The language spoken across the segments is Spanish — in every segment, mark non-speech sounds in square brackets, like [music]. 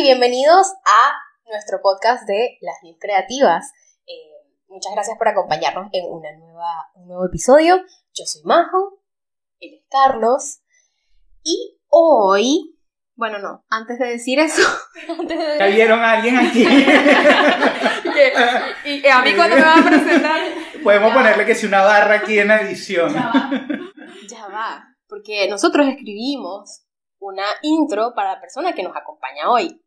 y bienvenidos a nuestro podcast de Las News Creativas. Eh, muchas gracias por acompañarnos en una nueva, un nuevo episodio. Yo soy Majo, él es Carlos, y hoy, bueno, no, antes de decir eso, [laughs] antes de ¿Ya vieron a alguien aquí? [laughs] y, a mí cuando me van a presentar... Podemos ponerle que si una barra aquí en la edición. Ya va, ya va, porque nosotros escribimos una intro para la persona que nos acompaña hoy.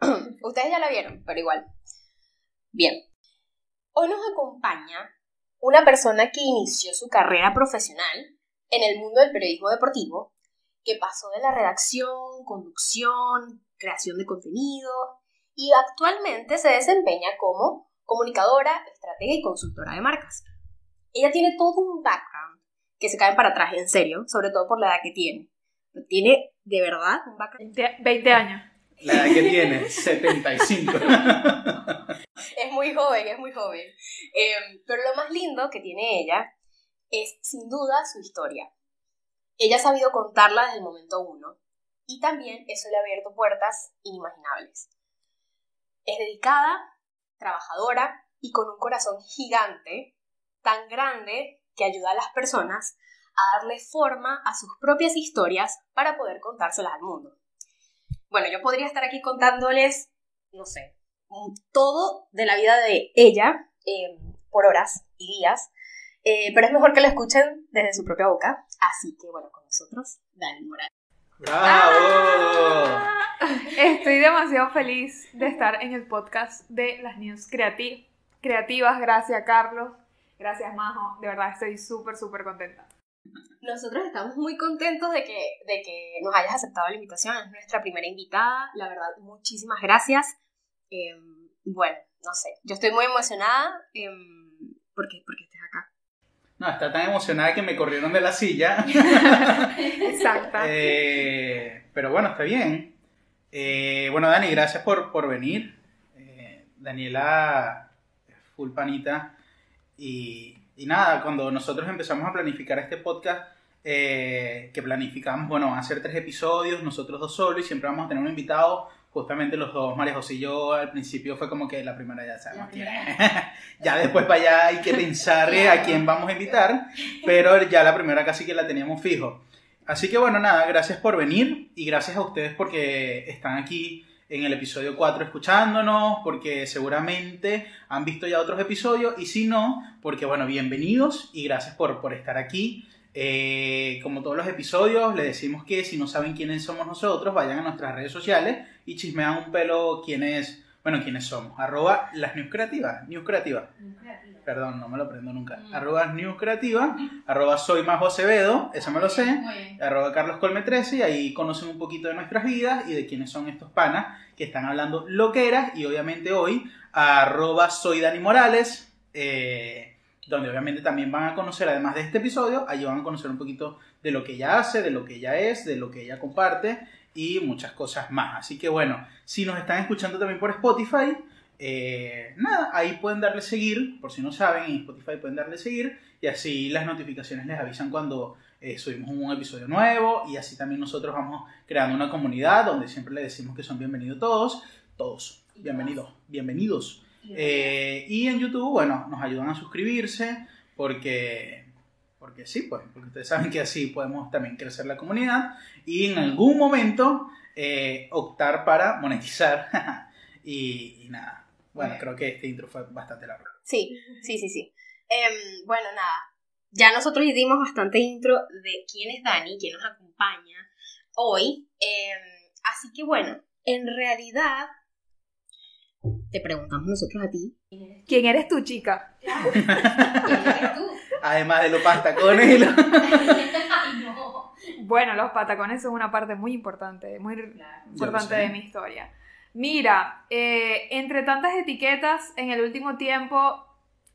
[clears throat] Ustedes ya la vieron, pero igual. Bien. Hoy nos acompaña una persona que inició su carrera profesional en el mundo del periodismo deportivo, que pasó de la redacción, conducción, creación de contenido y actualmente se desempeña como comunicadora, estratega y consultora de marcas. Ella tiene todo un background que se cae para atrás, en serio, sobre todo por la edad que tiene. Tiene de verdad un background. 20 años. La edad que tiene, 75. es muy joven, es muy joven. Em, pero lo más lindo que tiene ella es sin duda su historia. Ella ha sabido contarla desde el momento uno y también eso le ha abierto puertas inimaginables. Es dedicada, trabajadora y con un corazón gigante, tan grande que ayuda a las personas a darle forma a sus propias historias para poder contárselas al mundo. Bueno, yo podría estar aquí contándoles, no sé, todo de la vida de ella eh, por horas y días, eh, pero es mejor que la escuchen desde su propia boca. Así que bueno, con nosotros, Dani Morales. ¡Bravo! Estoy demasiado feliz de estar en el podcast de las News Creativas. Gracias, Carlos. Gracias, Majo. De verdad estoy súper, súper contenta. Nosotros estamos muy contentos de que, de que nos hayas aceptado la invitación. Es nuestra primera invitada. La verdad, muchísimas gracias. Em, bueno, no sé, yo estoy muy emocionada em, porque, porque estés acá. No, está tan emocionada que me corrieron de la silla. [laughs] Exacto. Eh, pero bueno, está bien. Eh, bueno, Dani, gracias por, por venir. Eh, Daniela, full panita. Y, y nada, cuando nosotros empezamos a planificar este podcast, eh, que planificamos, bueno, hacer tres episodios, nosotros dos solos, y siempre vamos a tener un invitado, justamente los dos, María José y yo, al principio fue como que la primera ya sabemos quién es. [laughs] ya después para allá hay que pensar a quién vamos a invitar, pero ya la primera casi que la teníamos fijo. Así que bueno, nada, gracias por venir y gracias a ustedes porque están aquí en el episodio 4 escuchándonos, porque seguramente han visto ya otros episodios, y si no, porque bueno, bienvenidos y gracias por, por estar aquí. Eh, como todos los episodios, le decimos que si no saben quiénes somos nosotros, vayan a nuestras redes sociales y chismean un pelo quiénes, bueno, quiénes somos. Arroba las News Creativas, News. Perdón, no me lo aprendo nunca. Mm. Arroba News Creativa, arroba Soy Acevedo, eso me lo sé. Muy bien. Arroba Carlos Colme 13 y ahí conocen un poquito de nuestras vidas y de quiénes son estos panas que están hablando loqueras y obviamente hoy arroba Soy Dani Morales. eh, donde obviamente también van a conocer, además de este episodio, allí van a conocer un poquito de lo que ella hace, de lo que ella es, de lo que ella comparte y muchas cosas más. Así que bueno, si nos están escuchando también por Spotify, eh, nada, ahí pueden darle seguir, por si no saben, en Spotify pueden darle seguir y así las notificaciones les avisan cuando eh, subimos un episodio nuevo y así también nosotros vamos creando una comunidad donde siempre les decimos que son bienvenidos todos, todos, bienvenidos, bienvenidos. Eh, y en YouTube, bueno, nos ayudan a suscribirse porque, porque sí, pues, porque ustedes saben que así podemos también crecer la comunidad y en algún momento eh, optar para monetizar. [laughs] y, y nada, bueno, creo que este intro fue bastante largo. Sí, sí, sí, sí. Em, bueno, nada. Ya nosotros dimos bastante intro de quién es Dani, quién nos acompaña hoy. Em, así que bueno, en realidad te preguntamos nosotros a ti. ¿Quién eres tú, chica? [laughs] ¿Quién eres tú? Además de los pastacones y los... Ay, [laughs] no. Bueno, los patacones son una parte muy importante, muy Claro. importante de mi historia. Mira, eh, entre tantas etiquetas en el último tiempo,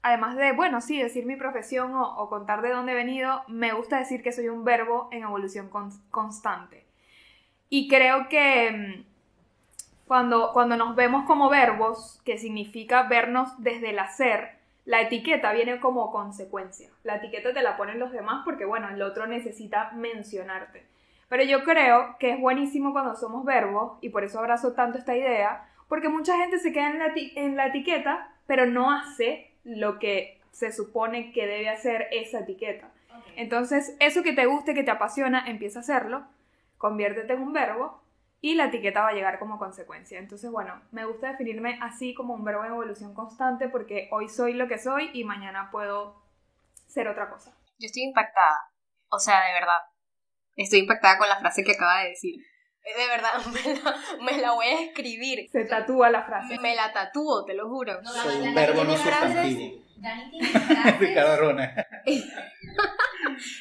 además de, bueno, sí, decir mi profesión o, o contar de dónde he venido, me gusta decir que soy un verbo en evolución con- constante. Y creo que mm, cuando, cuando nos vemos como verbos, que significa vernos desde el hacer, la etiqueta viene como consecuencia. La etiqueta te la ponen los demás porque, bueno, el otro necesita mencionarte. Pero yo creo que es buenísimo cuando somos verbos, y por eso abrazo tanto esta idea, porque mucha gente se queda en la, en la etiqueta, pero no hace lo que se supone que debe hacer esa etiqueta. Entonces, eso que te guste, que te apasiona, empieza a hacerlo, conviértete en un verbo y la etiqueta va a llegar como consecuencia. Entonces, bueno, me gusta definirme así como un verbo en evolución constante porque hoy soy lo que soy y mañana puedo ser otra cosa. Yo estoy impactada, o sea, de verdad. Estoy impactada con la frase que acaba de decir. De verdad, [laughs] me la, voy a escribir. Se tatúa la frase. Me la tatúo, te lo juro. Soy un verbo no sustantivo. Dani tiene [laughs] frases. Ricardo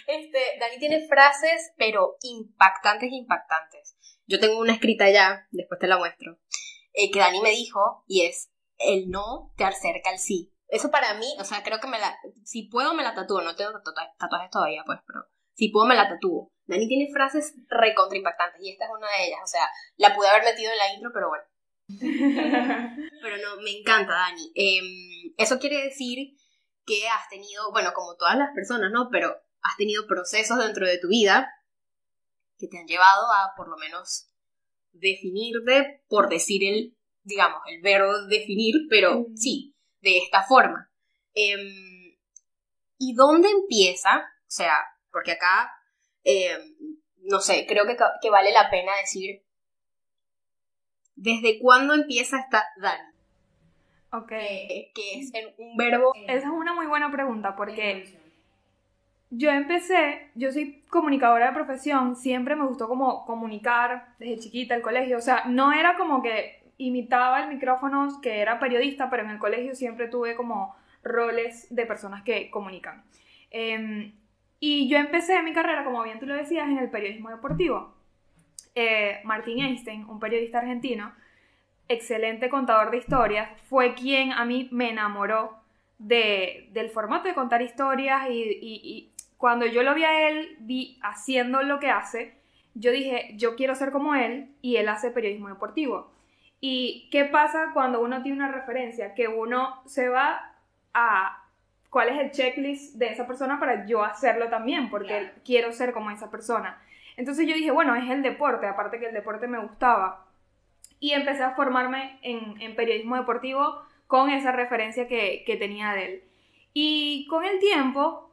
este, Dani tiene frases, pero impactantes, impactantes. Yo tengo una escrita ya, después te la muestro, eh, que Dani me dijo, y es, el no te acerca al sí. Eso para mí, o sea, creo que me la, si puedo me la tatúo, no tengo tatuajes todavía, pues, pero si puedo me la tatúo. Dani tiene frases recontra impactantes, y esta es una de ellas, o sea, la pude haber metido en la intro, pero bueno. [laughs] pero no, me encanta, Dani. Em, eso quiere decir que has tenido, bueno, como todas las personas, ¿no? Pero has tenido procesos dentro de tu vida que te han llevado a por lo menos definirte, por decir el, digamos, el verbo definir, pero mm. sí, de esta forma. Em, ¿Y dónde empieza? O sea, porque acá, em, no sé, creo que, que, vale la pena decir, ¿desde cuándo empieza esta Dani? Ok. Que, que es un verbo. Esa es una muy buena pregunta porque yo empecé, yo soy comunicadora de profesión, siempre me gustó como comunicar desde chiquita, el colegio, o sea, no era como que imitaba el micrófono, que era periodista, pero en el colegio siempre tuve como roles de personas que comunican. Em, y yo empecé mi carrera, como bien tú lo decías, en el periodismo deportivo. Eh, Martín Einstein, un periodista argentino, excelente contador de historias, fue quien a mí me enamoró de, del formato de contar historias y, cuando yo lo vi a él, vi haciendo lo que hace, yo dije, yo quiero ser como él y él hace periodismo deportivo. ¿Y qué pasa cuando uno tiene una referencia? Que uno se va a cuál es el checklist de esa persona para yo hacerlo también, porque quiero ser como esa persona. Entonces yo dije, bueno, es el deporte, aparte que el deporte me gustaba. Y empecé a formarme en, periodismo deportivo con esa referencia que, que tenía de él. Y con el tiempo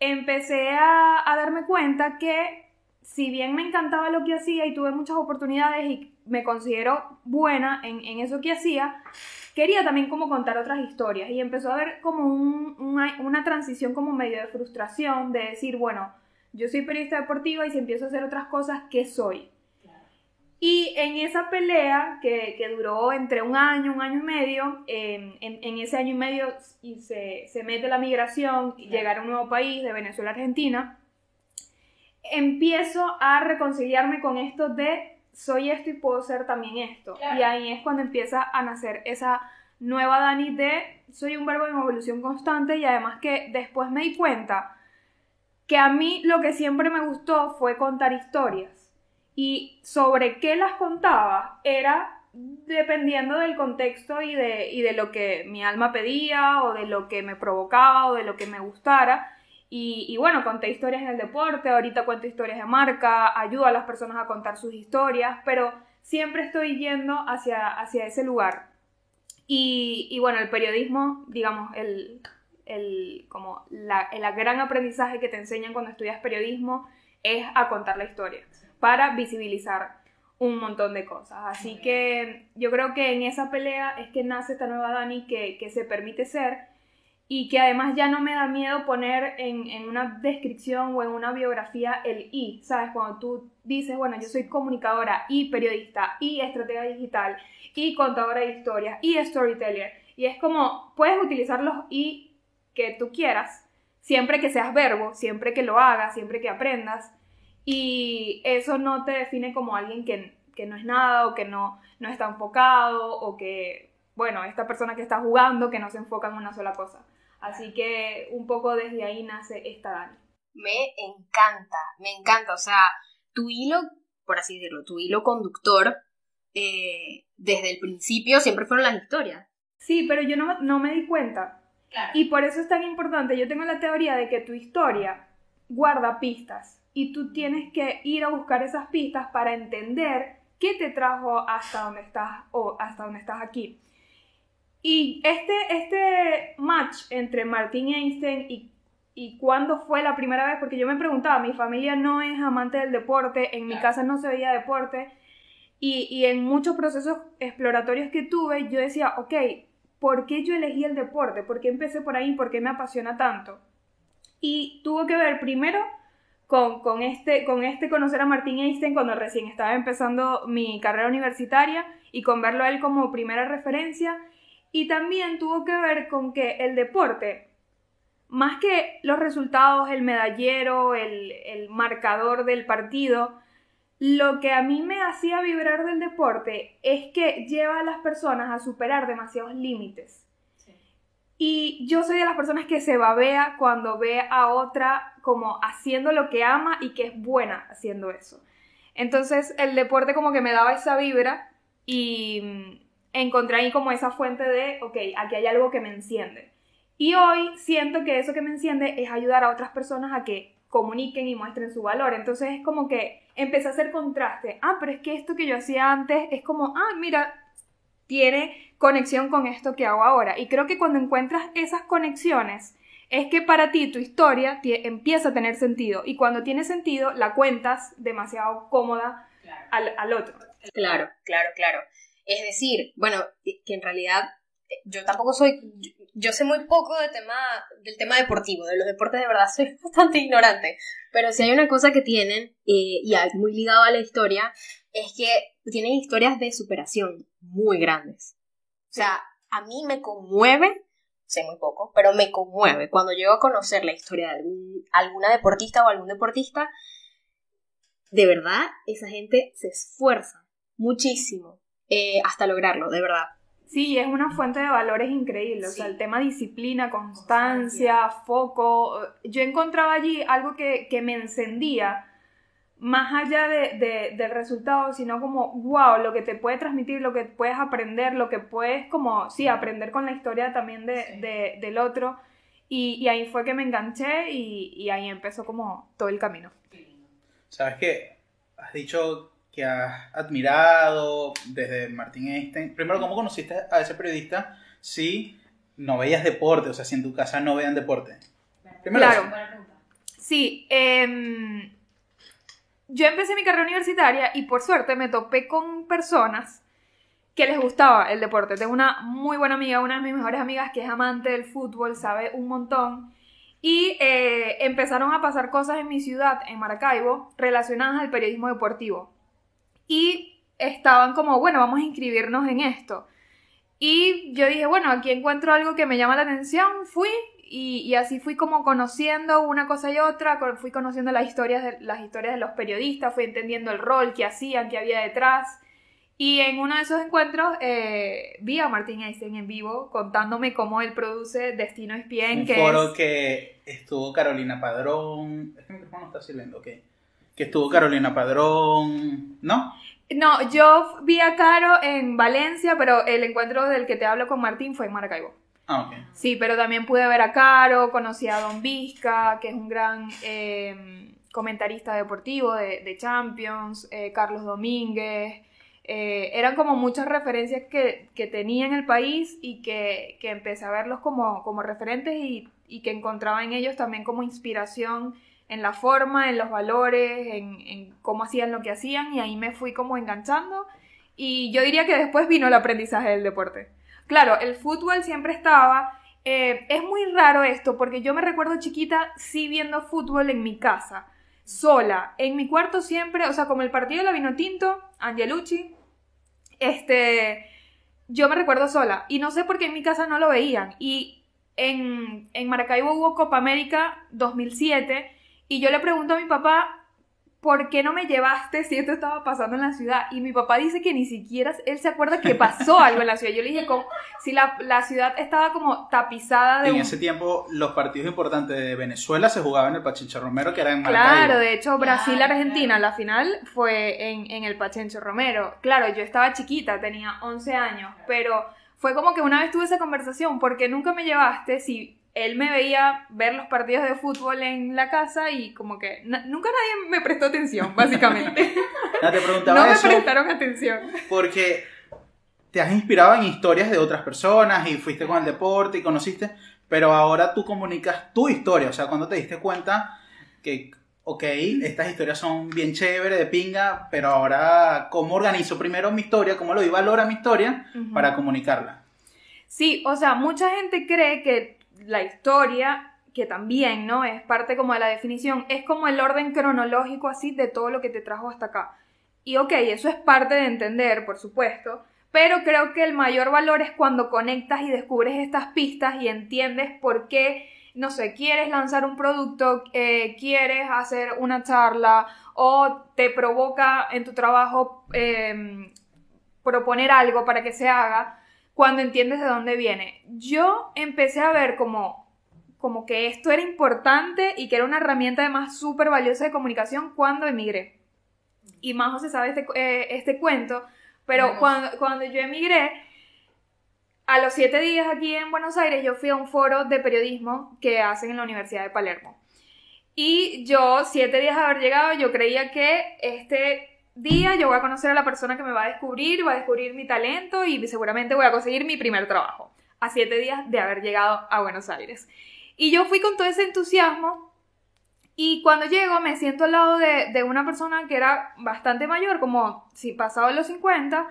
empecé a, darme cuenta que si bien me encantaba lo que hacía y tuve muchas oportunidades y me considero buena en, eso que hacía, quería también como contar otras historias y empezó a haber como una transición como medio de frustración de decir, bueno, yo soy periodista deportiva y si empiezo a hacer otras cosas, ¿qué soy? Y en esa pelea, que, duró entre un año, un año y medio, en, ese año y medio y se, se mete la migración, y llegar a un nuevo país de Venezuela a Argentina, empiezo a reconciliarme con esto de soy esto y puedo ser también esto. Y ahí es cuando empieza a nacer esa nueva Dani de soy un verbo en evolución constante y además que después me di cuenta que a mí lo que siempre me gustó fue contar historias y sobre qué las contaba era dependiendo del contexto y de, y de lo que mi alma pedía o de lo que me provocaba o de lo que me gustara. Y, bueno, conté historias en el deporte, ahorita cuento historias de marca, ayudo a las personas a contar sus historias, pero siempre estoy yendo hacia, hacia ese lugar. Y, y bueno, el periodismo, digamos, el, el, como la, el gran aprendizaje que te enseñan cuando estudias periodismo es a contar la historia para visibilizar un montón de cosas. Así que yo creo que en esa pelea es que nace esta nueva Dani que, que se permite ser y que además ya no me da miedo poner en, en, una descripción o en una biografía el I, ¿sabes? Cuando tú dices, bueno, yo soy comunicadora y periodista y estratega digital y contadora de historias y storyteller. Y es como, puedes utilizar los I que tú quieras, siempre que seas verbo, siempre que lo hagas, siempre que aprendas. Y eso no te define como alguien que, no es nada o que no, no está enfocado o que, bueno, esta persona que está jugando que no se enfoca en una sola cosa. Así que un poco desde ahí nace esta Dani. Me encanta, me encanta. O sea, tu hilo, por así decirlo, tu hilo conductor, eh, desde el principio siempre fueron las historias. Sí, pero yo no, no me di cuenta. Y por eso es tan importante. Yo tengo la teoría de que tu historia guarda pistas y tú tienes que ir a buscar esas pistas para entender qué te trajo hasta donde estás o hasta donde estás aquí. Y este, este match entre Martín Einstein y, y cuándo fue la primera vez, porque yo me preguntaba, mi familia no es amante del deporte, en mi casa no se veía deporte, y, y en muchos procesos exploratorios que tuve, yo decía, ok, ¿por qué yo elegí el deporte? ¿Por qué empecé por ahí? ¿Por qué me apasiona tanto? Y tuvo que ver primero con, con, este, con este conocer a Martín Einstein cuando recién estaba empezando mi carrera universitaria y con verlo a él como primera referencia. Y también tuvo que ver con que el deporte, más que los resultados, el medallero, el, el marcador del partido, lo que a mí me hacía vibrar del deporte es que lleva a las personas a superar demasiados límites. Y yo soy de las personas que se babea cuando ve a otra como haciendo lo que ama y que es buena haciendo eso. Entonces el deporte como que me daba esa vibra y mm, encontré ahí como esa fuente de, ok, aquí hay algo que me enciende. Y hoy siento que eso que me enciende es ayudar a otras personas a que comuniquen y muestren su valor. Entonces es como que empecé a hacer contraste. Ah, pero es que esto que yo hacía antes es como, ah, mira, tiene conexión con esto que hago ahora. Y creo que cuando encuentras esas conexiones, es que para ti tu historia empieza a tener sentido. Y cuando tiene sentido, la cuentas demasiado cómoda al, al otro. Claro, claro, claro. Es decir, bueno, que en realidad yo tampoco soy, yo, sé muy poco de tema, del tema deportivo, de los deportes de verdad soy [laughs] bastante ignorante, pero si hay una cosa que tienen, eh, y y muy ligado a la historia, es que tienen historias de superación muy grandes. O sea, a mí me conmueve, sé muy poco, pero me conmueve cuando llego a conocer la historia de alguna deportista o algún deportista, de verdad, esa gente se esfuerza muchísimo eh, hasta lograrlo, de verdad. Sí, es una fuente de valores increíble. O sea, el tema disciplina, constancia, foco. Yo encontraba allí algo que, me encendía, más allá de, del resultado, sino como, wow, lo que te puede transmitir, lo que puedes aprender, lo que puedes, como, sí, aprender con la historia también de, del otro. Y, ahí fue que me enganché y, y ahí empezó como todo el camino. ¿Sabes qué? Has dicho que has admirado desde Martín Einstein? Primero, ¿cómo conociste a ese periodista si no veías deporte? O sea, si en tu casa no veían deporte. Primero claro. Sí, em, yo empecé mi carrera universitaria y por suerte me topé con personas que les gustaba el deporte. Tengo una muy buena amiga, una de mis mejores amigas que es amante del fútbol, sabe un montón. Y eh, empezaron a pasar cosas en mi ciudad, en Maracaibo, relacionadas al periodismo deportivo y estaban como, bueno, vamos a inscribirnos en esto. Y yo dije, bueno, aquí encuentro algo que me llama la atención, fui y, así fui como conociendo una cosa y otra, fui conociendo las historias, de, las historias de los periodistas, fui entendiendo el rol que hacían, que había detrás. Y en uno de esos encuentros eh, vi a Martín Einstein en vivo contándome cómo él produce Destino Espien. Un que foro que estuvo Carolina Padrón. Es que mi micrófono está sirviendo, ok que estuvo Carolina Padrón, ¿no? No, yo vi a Caro en Valencia, pero el encuentro del que te hablo con Martín fue en Maracaibo. Ah. Sí, pero también pude ver a Caro, conocí a Don Vizca, que es un gran eh, comentarista deportivo de, Champions, eh, Carlos Domínguez. Eh, eran como muchas referencias que, tenía en el país y que, empecé a verlos como, como referentes y, y que encontraba en ellos también como inspiración en la forma, en los valores, en, cómo hacían lo que hacían y ahí me fui como enganchando y yo diría que después vino el aprendizaje del deporte. Claro, el fútbol siempre estaba, eh, es muy raro esto porque yo me recuerdo chiquita sí viendo fútbol en mi casa, sola, en mi cuarto siempre, o sea, como el partido de la vino tinto, Angelucci, este, yo me recuerdo sola y no sé por qué en mi casa no lo veían y en, en Maracaibo hubo Copa América 2007 y yo le pregunto a mi papá, ¿por qué no me llevaste si esto estaba pasando en la ciudad? Y mi papá dice que ni siquiera él se acuerda que pasó algo en la ciudad. Yo le dije, como, si la, la ciudad estaba como tapizada de... En ese tiempo, los partidos importantes de Venezuela se jugaban en el Pachencho Romero, que era en Maracaibo. Claro, de hecho, Brasil-Argentina, la final fue en, en el Pachencho Romero. Claro, yo estaba chiquita, tenía 11 años, pero fue como que una vez tuve esa conversación, ¿por qué nunca me llevaste si él me veía ver los partidos de fútbol en la casa y como que nunca nadie me prestó atención, [laughs] básicamente. no, te preguntaba no me eso prestaron atención. Porque te has inspirado en historias de otras personas y fuiste con el deporte y conociste, pero ahora tú comunicas tu historia, o sea, cuando te diste cuenta que, ok, estas historias son bien chéveres, de pinga, pero ahora, ¿cómo organizo primero mi historia? ¿Cómo le doy valor a mi historia para comunicarla? Sí, o sea, mucha gente cree que la historia, que también, ¿no? Es parte como de la definición, es como el orden cronológico así de todo lo que te trajo hasta acá. Y ok, eso es parte de entender, por supuesto, pero creo que el mayor valor es cuando conectas y descubres estas pistas y entiendes por qué, no sé, quieres lanzar un producto, eh, quieres hacer una charla o te provoca en tu trabajo em, proponer algo para que se haga, cuando entiendes de dónde viene. Yo empecé a ver como, como que esto era importante y que era una herramienta además súper valiosa de comunicación cuando emigré. Y más se sabe este, eh, este cuento pero cuando, cuando yo emigré, a los siete días aquí en Buenos Aires, yo fui a un foro de periodismo que hacen en la Universidad de Palermo. Y yo, siete días de haber llegado, yo creía que este día yo voy a conocer a la persona que me va a descubrir, va a descubrir mi talento y seguramente voy a conseguir mi primer trabajo. A siete días de haber llegado a Buenos Aires. Y yo fui con todo ese entusiasmo y cuando llego me siento al lado de, una persona que era bastante mayor, como si pasaba los 50,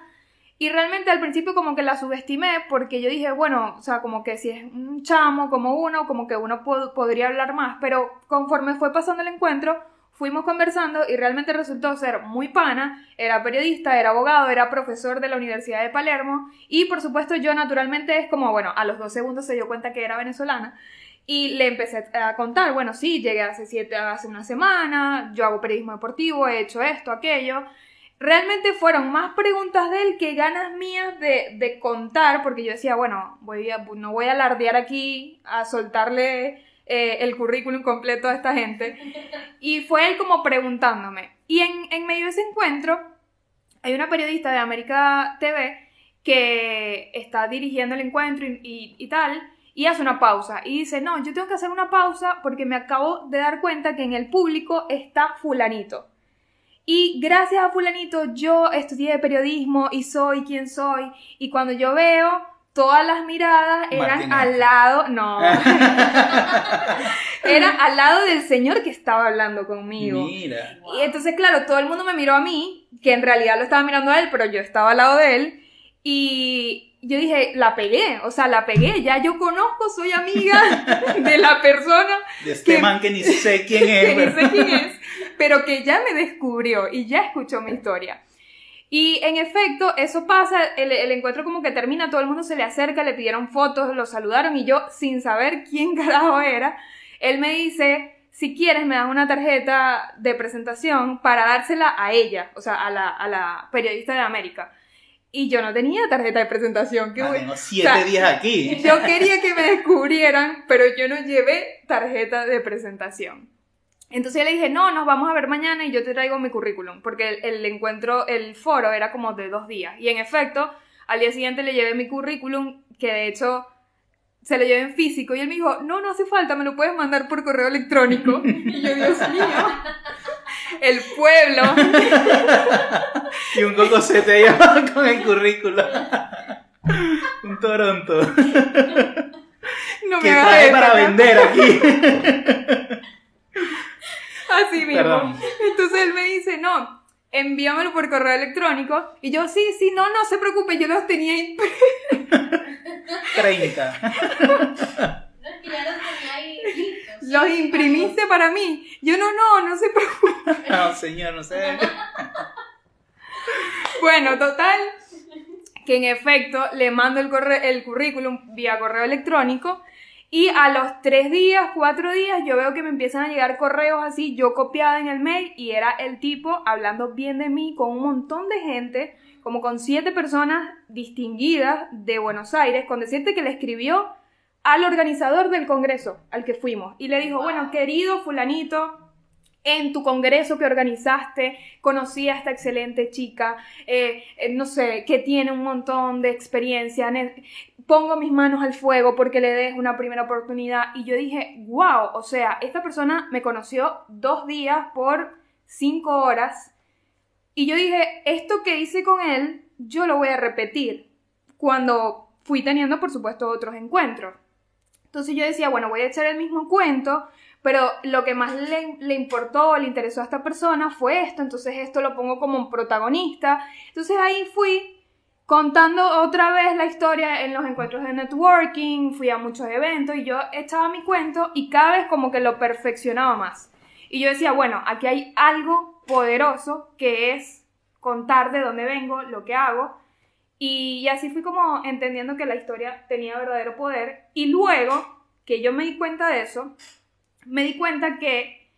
y realmente al principio como que la subestimé porque yo dije, bueno, o sea, como que si es un chamo como uno, como que uno podría hablar más, pero conforme fue pasando el encuentro, fuimos conversando y realmente resultó ser muy pana, era periodista, era abogado, era profesor de la Universidad de Palermo. Y por supuesto yo naturalmente es como, bueno, a los dos segundos se dio cuenta que era venezolana. Y le empecé a contar, bueno, sí, llegué hace siete, hace una semana, yo hago periodismo deportivo, he hecho esto, aquello. Realmente fueron más preguntas de él que ganas mías de, de contar, porque yo decía, bueno, voy a, no voy a alardear aquí, a soltarle eh, el currículum completo a esta gente. Y fue él como preguntándome. Y en, en medio de ese encuentro, hay una periodista de América TV que está dirigiendo el encuentro y, y tal, y hace una pausa y dice, no, yo tengo que hacer una pausa porque me acabo de dar cuenta que en el público está fulanito. Y gracias a fulanito yo estudié periodismo y soy quien soy. Y cuando yo veo, todas las miradas eran al lado, no, [laughs] era al lado del señor que estaba hablando conmigo. Mira. Y entonces, claro, todo el mundo me miró a mí, que en realidad lo estaba mirando a él, pero yo estaba al lado de él. Y, yo dije, la pegué, o sea, la pegué, ya yo conozco, soy amiga [laughs] de la persona. De este man que ni sé quién es. [laughs] que ni sé quién es, pero que ya me descubrió y ya escuchó mi historia. Y en efecto, eso pasa, el, el, encuentro como que termina, todo el mundo se le acerca, le pidieron fotos, lo saludaron y yo, sin saber [laughs] quién carajo era, él me dice, si quieres me das una tarjeta de presentación para dársela a ella, o sea, a la, a la periodista de América. Y yo no tenía tarjeta de presentación. Que ah, tengo siete días aquí. Yo quería que me descubrieran, pero yo no llevé tarjeta de presentación. Entonces le dije, no, nos vamos a ver mañana y yo te traigo mi currículum, porque el, el, encuentro, el foro era como de dos días. Y en efecto, al día siguiente le llevé mi currículum, que de hecho se lo llevé en físico, y él me dijo, no, no hace falta, me lo puedes mandar por correo electrónico. [laughs] Y yo, Dios mío el pueblo. [laughs] y un cocosete ahí [laughs] con el currículo. un Toronto. No me trae para vender aquí. Así mismo. Entonces él me dice, no, envíamelo por correo electrónico. Y yo, sí, sí, no, no se preocupe, yo los tenía ahí. 30. [laughs] Los imprimiste para mí. Yo no, no, no se preocupe. No, señor, no sé. [laughs] Bueno, total, que en efecto le mando el, el currículum vía correo electrónico y a los tres días, cuatro días, yo veo que me empiezan a llegar correos así, yo copiada en el mail y era el tipo hablando bien de mí con un montón de gente, como con siete personas distinguidas de Buenos Aires, con decirte que le escribió al organizador del congreso al que fuimos. Y le dijo, bueno, querido fulanito, en tu congreso que organizaste conocí a esta excelente chica, eh, eh, no sé, que tiene un montón de experiencia, pongo mis manos al fuego porque le des una primera oportunidad y yo dije, wow, o sea, esta persona me conoció dos días por cinco horas y yo dije, esto que hice con él, yo lo voy a repetir cuando fui teniendo, por supuesto, otros encuentros. Entonces yo decía, bueno, voy a echar el mismo cuento, pero lo que más le, le, importó, le interesó a esta persona fue esto, entonces esto lo pongo como un protagonista. Entonces ahí fui contando otra vez la historia en los encuentros de networking, fui a muchos eventos y yo echaba mi cuento y cada vez como que lo perfeccionaba más. Y yo decía, bueno, aquí hay algo poderoso que es contar de dónde vengo, lo que hago. Y, así fui como entendiendo que la historia tenía verdadero poder. Y luego que yo me di cuenta de eso, me di cuenta que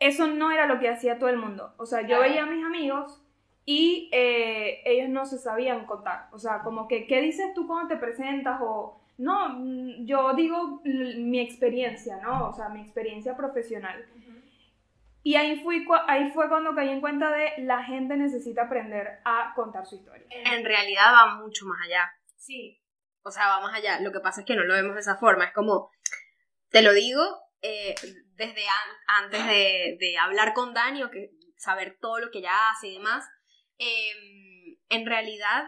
eso no era lo que hacía todo el mundo. O sea, yo veía a mis amigos y eh, ellos no se sabían contar. O sea, como que, ¿qué dices tú cuando te presentas? O, no, mm, yo digo mi experiencia, ¿no? O sea, mi experiencia profesional. Y ahí, fui, ahí fue cuando caí en cuenta de la gente necesita aprender a contar su historia. En realidad va mucho más allá. Sí. O sea, va más allá. Lo que pasa es que no lo vemos de esa forma. Es como, te lo digo, eh, desde antes de, hablar con Dani o que saber todo lo que ella hace y demás, em, en realidad,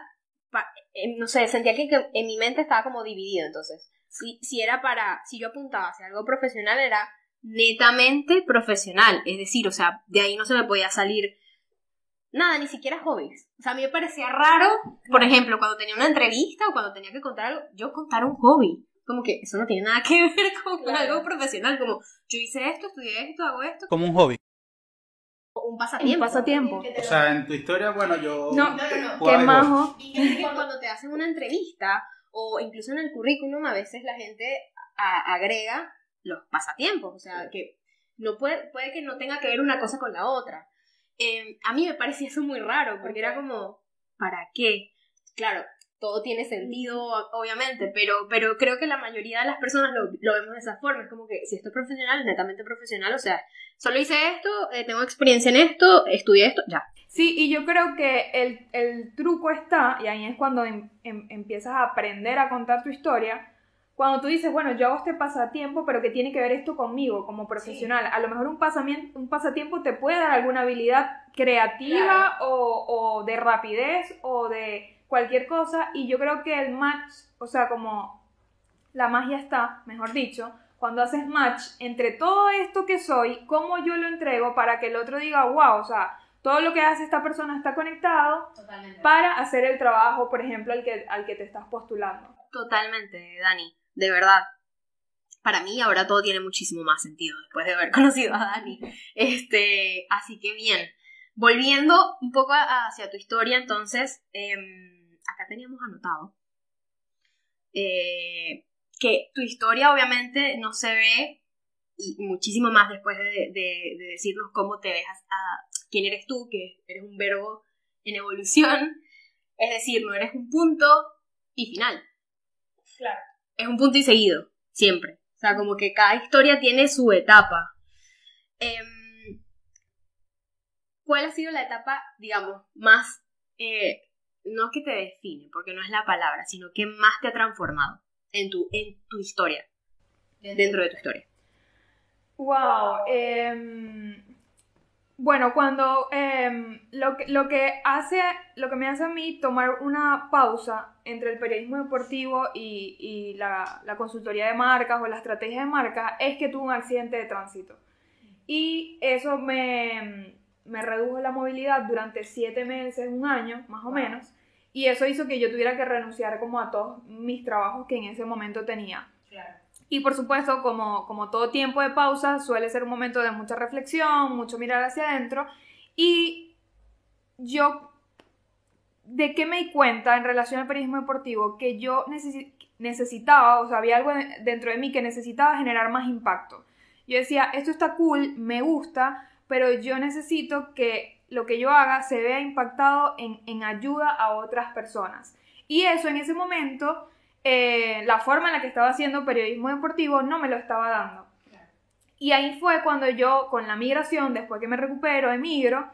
em, no sé, sentía que, en mi mente estaba como dividido, entonces, si, si era para, si yo apuntaba hacia algo profesional, era netamente profesional, es decir, o sea, de ahí no se me podía salir nada, ni siquiera hobbies. O sea, a mí me parecía raro, por ejemplo, cuando tenía una entrevista o cuando tenía que contar algo, yo contar un hobby como que eso no tiene nada que ver [laughs] con algo profesional, como yo hice esto, estudié esto, hago esto. Como un hobby. Un pasatiempo. Un pasatiempo. O sea, en tu historia, bueno, yo... No, no, no. Qué majo. Y cuando te hacen una entrevista, o incluso en el currículum, a veces la gente agrega los pasatiempos, o sea, que no puede, puede que no tenga que ver una cosa con la otra. Em, a mí me parecía eso muy raro, porque era como, ¿para qué? Claro, todo tiene sentido, obviamente, pero, pero creo que la mayoría de las personas lo, vemos de esa forma. Es como que si esto es profesional, es netamente profesional, o sea, solo hice esto, eh, tengo experiencia en esto, estudié esto, ya. Sí, y yo creo que el, truco está, y ahí es cuando em, em, empiezas a aprender a contar tu historia, cuando tú dices, bueno, yo hago este pasatiempo, pero que tiene que ver esto conmigo como profesional. A lo mejor un, un pasatiempo te puede dar alguna habilidad creativa o, o de rapidez o de cualquier cosa y yo creo que el match, o sea, como la magia está, mejor dicho, cuando haces match entre todo esto que soy, cómo yo lo entrego para que el otro diga, wow, o sea, todo lo que hace esta persona está conectado para hacer el trabajo, por ejemplo, al que, al que te estás postulando. Totalmente, Dani, de verdad. Para mí ahora todo tiene muchísimo más sentido después de haber [laughs] conocido a Dani. Este, así que bien. Volviendo un poco hacia tu historia, entonces, em, acá teníamos anotado, eh, que tu historia obviamente no se ve y muchísimo más después de, decirnos cómo te ves a quién eres tú, que eres un verbo en evolución, es decir, no eres un punto y final. Claro. Es un punto y seguido, siempre. O sea, como que cada historia tiene su etapa. Em, ¿Cuál ha sido la etapa, digamos, más eh, no que te define, porque no es la palabra, sino que más te ha transformado en tu, en tu historia, dentro de tu historia. Wow. Em, bueno, cuando em, lo, que, lo, que hace, lo que me hace a mí tomar una pausa entre el periodismo deportivo y, y la, la, consultoría de marcas o la estrategia de marcas es que tuve un accidente de tránsito. Y eso me, me redujo la movilidad durante siete meses, un año más o menos, y eso hizo que yo tuviera que renunciar como a todos mis trabajos que en ese momento tenía. Y por supuesto, como, como todo tiempo de pausa, suele ser un momento de mucha reflexión, mucho mirar hacia adentro, y yo, ¿de qué me di cuenta en relación al periodismo deportivo? Que yo necesitaba, o sea, había algo dentro de mí que necesitaba generar más impacto. Yo decía, esto está cool, me gusta, pero yo necesito que lo que yo haga se vea impactado en, ayuda a otras personas. Y eso en ese momento, eh, la forma en la que estaba haciendo periodismo deportivo no me lo estaba dando. Y ahí fue cuando yo, con la migración, después que me recupero, emigro,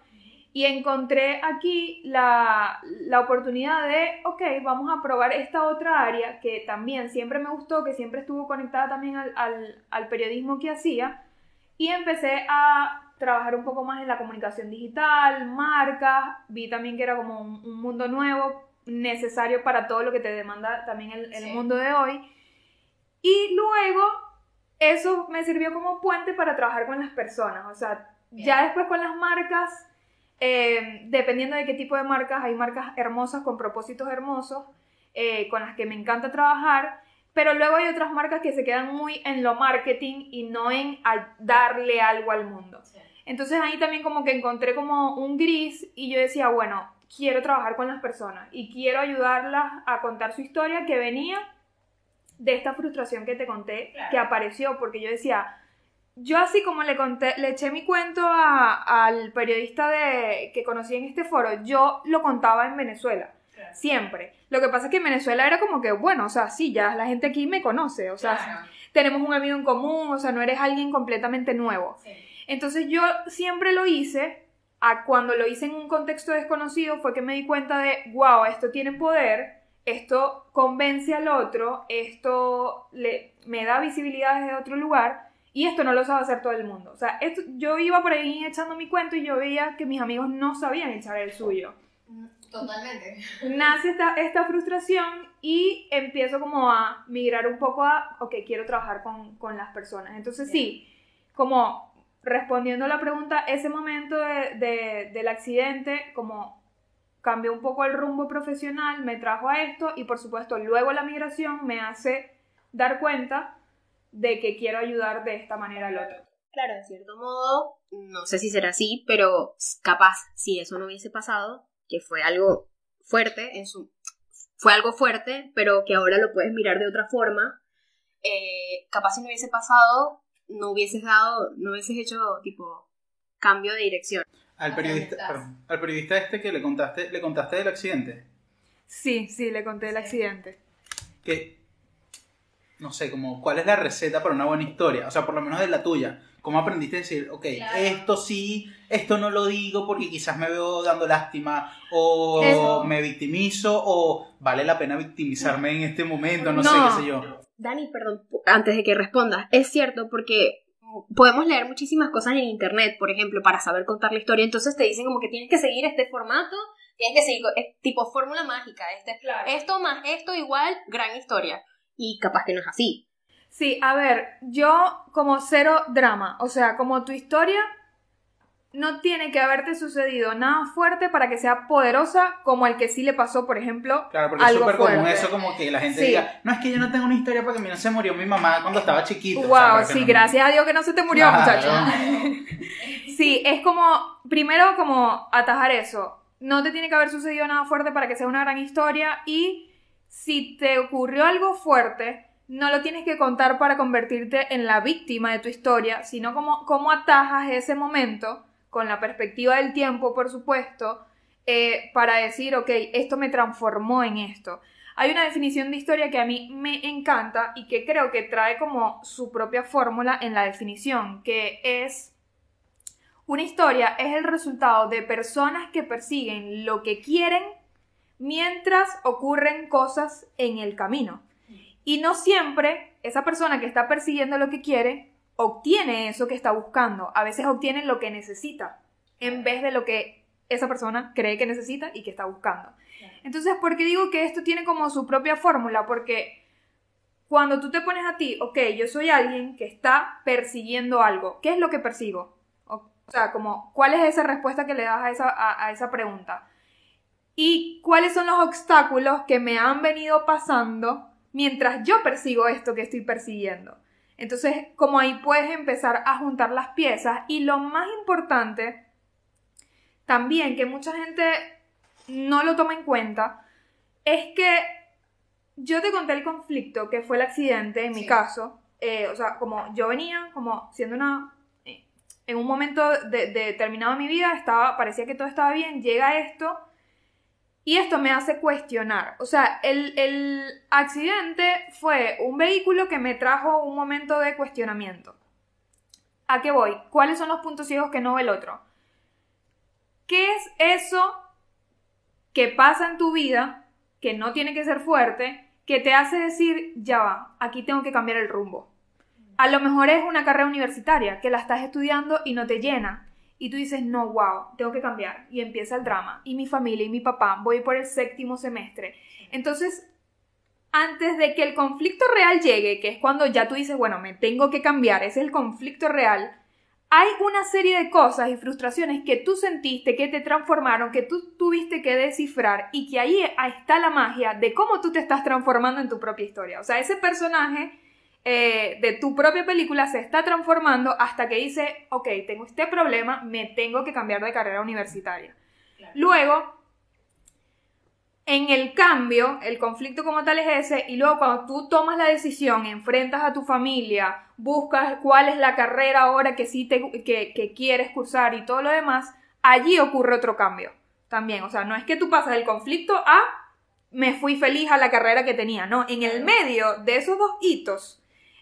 y encontré aquí la, la, oportunidad de, ok, vamos a probar esta otra área que también siempre me gustó, que siempre estuvo conectada también al, al, al periodismo que hacía, y empecé a trabajar un poco más en la comunicación digital, marcas, vi también que era como un, un mundo nuevo, necesario para todo lo que te demanda también el, el mundo de hoy. Y luego eso me sirvió como puente para trabajar con las personas, o sea, ya después con las marcas eh, dependiendo de qué tipo de marcas, hay marcas hermosas con propósitos hermosos, eh, con las que me encanta trabajar, pero luego hay otras marcas que se quedan muy en lo marketing y no en darle algo al mundo. Entonces ahí también como que encontré como un gris y yo decía, bueno, quiero trabajar con las personas y quiero ayudarlas a contar su historia que venía de esta frustración que te conté, que apareció, porque yo decía, yo así como le conté, le eché mi cuento al periodista de, que conocí en este foro, yo lo contaba en Venezuela. Siempre. Lo que pasa es que en Venezuela era como que, bueno, o sea, sí, ya la gente aquí me conoce, o sea, tenemos un amigo en común, o sea, no eres alguien completamente nuevo. Entonces yo siempre lo hice, a cuando lo hice en un contexto desconocido fue que me di cuenta de, wow, esto tiene poder, esto convence al otro, esto le, me da visibilidad desde otro lugar y esto no lo sabe hacer todo el mundo. O sea, esto, yo iba por ahí echando mi cuento y yo veía que mis amigos no sabían echar el suyo. Totalmente. [laughs] Nace esta, esta frustración y empiezo como a migrar un poco a, ok, quiero trabajar con, con las personas. Entonces sí, como respondiendo a la pregunta, ese momento de, de, del accidente, como cambió un poco el rumbo profesional, me trajo a esto y por supuesto luego la migración me hace dar cuenta de que quiero ayudar de esta manera al otro. Claro, de cierto modo, no sé si será así, pero capaz si eso no hubiese pasado, que fue algo fuerte en su fue algo fuerte, pero que ahora lo puedes mirar de otra forma. Eh, capaz si no hubiese pasado, no hubieses dado, no hubieses hecho tipo cambio de dirección. Al periodista, al periodista este que le contaste, le contaste del accidente. Sí, sí, le conté del accidente. Que no sé, como cuál es la receta para una buena historia, o sea, por lo menos de la tuya. ¿Cómo aprendiste a decir, ok, esto sí, esto no lo digo porque quizás me veo dando lástima o me victimizo o vale la pena victimizarme en este momento, no, sé qué sé yo? Dani, perdón, antes de que respondas, es cierto porque podemos leer muchísimas cosas en internet, por ejemplo, para saber contar la historia, entonces te dicen como que tienes que seguir este formato, tienes que seguir, es tipo fórmula mágica, este, esto más esto igual, gran historia y capaz que no es así. Sí, a ver, yo como cero drama, o sea, como tu historia no tiene que haberte sucedido nada fuerte para que sea poderosa como el que sí le pasó, por ejemplo. Claro, porque es súper común eso, como que la gente diga, no es que yo no tengo una historia porque a mí no se murió mi mamá cuando estaba chiquito. Wow, sí, gracias a Dios que no se te murió, muchacho. [laughs] sí, es como, primero como atajar eso. No te tiene que haber sucedido nada fuerte para que sea una gran historia y si te ocurrió algo fuerte, no lo tienes que contar para convertirte en la víctima de tu historia, sino como cómo atajas ese momento, con la perspectiva del tiempo, por supuesto, eh, para decir, ok, esto me transformó en esto. Hay una definición de historia que a mí me encanta y que creo que trae como su propia fórmula en la definición, que es una historia es el resultado de personas que persiguen lo que quieren mientras ocurren cosas en el camino. Y no siempre esa persona que está persiguiendo lo que quiere obtiene eso que está buscando. A veces obtiene lo que necesita en vez de lo que esa persona cree que necesita y que está buscando. Entonces, ¿por qué digo que esto tiene como su propia fórmula? Porque cuando tú te pones a ti, ok, yo soy alguien que está persiguiendo algo, ¿qué es lo que persigo? O, sea, como, ¿cuál es esa respuesta que le das a esa, a esa pregunta? y cuáles son los obstáculos que me han venido pasando mientras yo persigo esto que estoy persiguiendo. Entonces, como ahí puedes empezar a juntar las piezas y lo más importante, también que mucha gente no lo toma en cuenta, es que yo te conté el conflicto que fue el accidente en mi caso, eh, o sea, como yo venía como siendo una eh, en un momento determinado de mi vida estaba parecía que todo estaba bien, llega esto y esto me hace cuestionar. O sea, el, accidente fue un vehículo que me trajo un momento de cuestionamiento. ¿A qué voy? ¿Cuáles son los puntos ciegos que no ve el otro? ¿Qué es eso que pasa en tu vida, que no tiene que ser fuerte, que te hace decir, ya va, aquí tengo que cambiar el rumbo? A lo mejor es una carrera universitaria que la estás estudiando y no te llena. Y tú dices, no, wow, tengo que cambiar. Y empieza el drama. Y mi familia y mi papá, voy por el séptimo semestre. Entonces, antes de que el conflicto real llegue, que es cuando ya tú dices, bueno, me tengo que cambiar, es el conflicto real, hay una serie de cosas y frustraciones que tú sentiste, que te transformaron, que tú tuviste que descifrar y que ahí está la magia de cómo tú te estás transformando en tu propia historia. O sea, ese personaje eh, de tu propia película se está transformando hasta que dice, ok, tengo este problema, me tengo que cambiar de carrera universitaria. Luego, en el cambio, el conflicto como tal es ese, y luego cuando tú tomas la decisión, enfrentas a tu familia, buscas cuál es la carrera ahora que sí te, que, quieres cursar y todo lo demás, allí ocurre otro cambio también. O sea, no es que tú pasas del conflicto a me fui feliz a la carrera que tenía, no, en el medio de esos dos hitos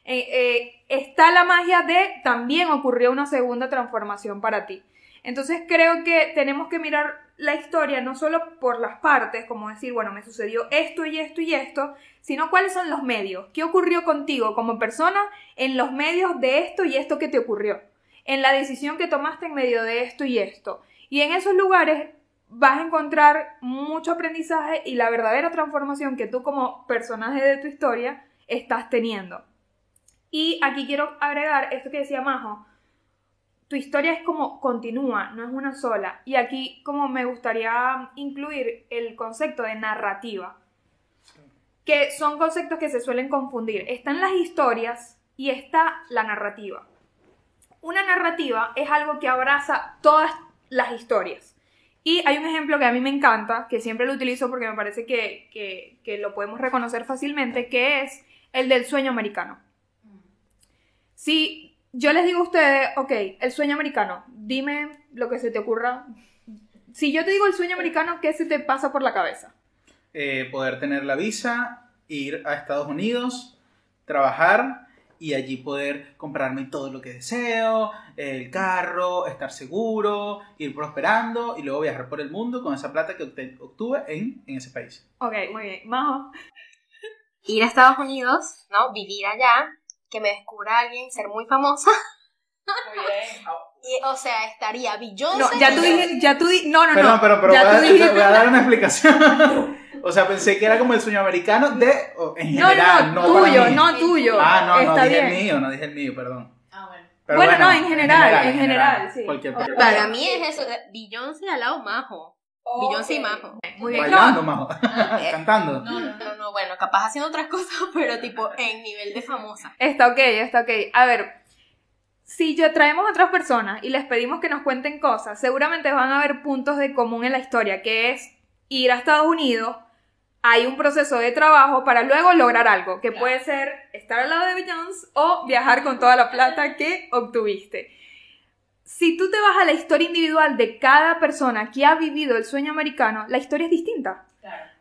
eh, eh, está la magia de también ocurrió una segunda transformación para ti. Entonces creo que tenemos que mirar la historia no solo por las partes, como decir, bueno, me sucedió esto y esto y esto, sino cuáles son los medios, qué ocurrió contigo como persona en los medios de esto y esto que te ocurrió, en la decisión que tomaste en medio de esto y esto. Y en esos lugares vas a encontrar mucho aprendizaje y la verdadera transformación que tú como personaje de tu historia estás teniendo. Y aquí quiero agregar esto que decía Majo, tu historia es como continúa, no es una sola. Y aquí como me gustaría incluir el concepto de narrativa, que son conceptos que se suelen confundir. Están las historias y está la narrativa. Una narrativa es algo que abraza todas las historias. Y hay un ejemplo que a mí me encanta, que siempre lo utilizo porque me parece que, que lo podemos reconocer fácilmente, que es el del sueño americano. Si yo les digo a ustedes, ok, el sueño americano, dime lo que se te ocurra. Si yo te digo el sueño americano, ¿qué se te pasa por la cabeza? Eh, poder tener la visa, ir a Estados Unidos, trabajar y allí poder comprarme todo lo que deseo, el carro, estar seguro, ir prosperando y luego viajar por el mundo con esa plata que obtuve en, en ese país. Ok, muy bien. Majo. Ir a Estados Unidos, ¿no? Vivir allá, que me descubra alguien, ser muy famosa. [laughs] Muy bien. Y, o sea, estaría Beyoncé. No, ya tú dije, ya tú di, no, no, no. pero, pero voy, a, voy, a, dar una explicación. [laughs] o sea, pensé que era como el sueño americano de, en general, no, no, tuyo, no tuyo. Ah, no, no, dije el mío, no dije el mío, perdón. Ah, bueno. bueno, no, en general, en general, sí. Para mí es eso, Beyoncé al lado majo. Beyoncé y Majo. Muy bien. Bailando, Majo. [laughs] [laughs] Cantando. No, no, no, no, bueno, capaz haciendo otras [laughs] cosas, pero tipo en nivel de famosa. Está ok, está ok. A ver, si yo traemos a otras personas y les pedimos que nos cuenten cosas, seguramente van a haber puntos de común en la historia, que es ir a Estados Unidos, hay un proceso de trabajo para luego lograr algo, que puede ser estar al lado de Beyoncé o viajar con toda la plata que obtuviste si tú te vas a la historia individual de cada persona que ha vivido el sueño americano, la historia es distinta.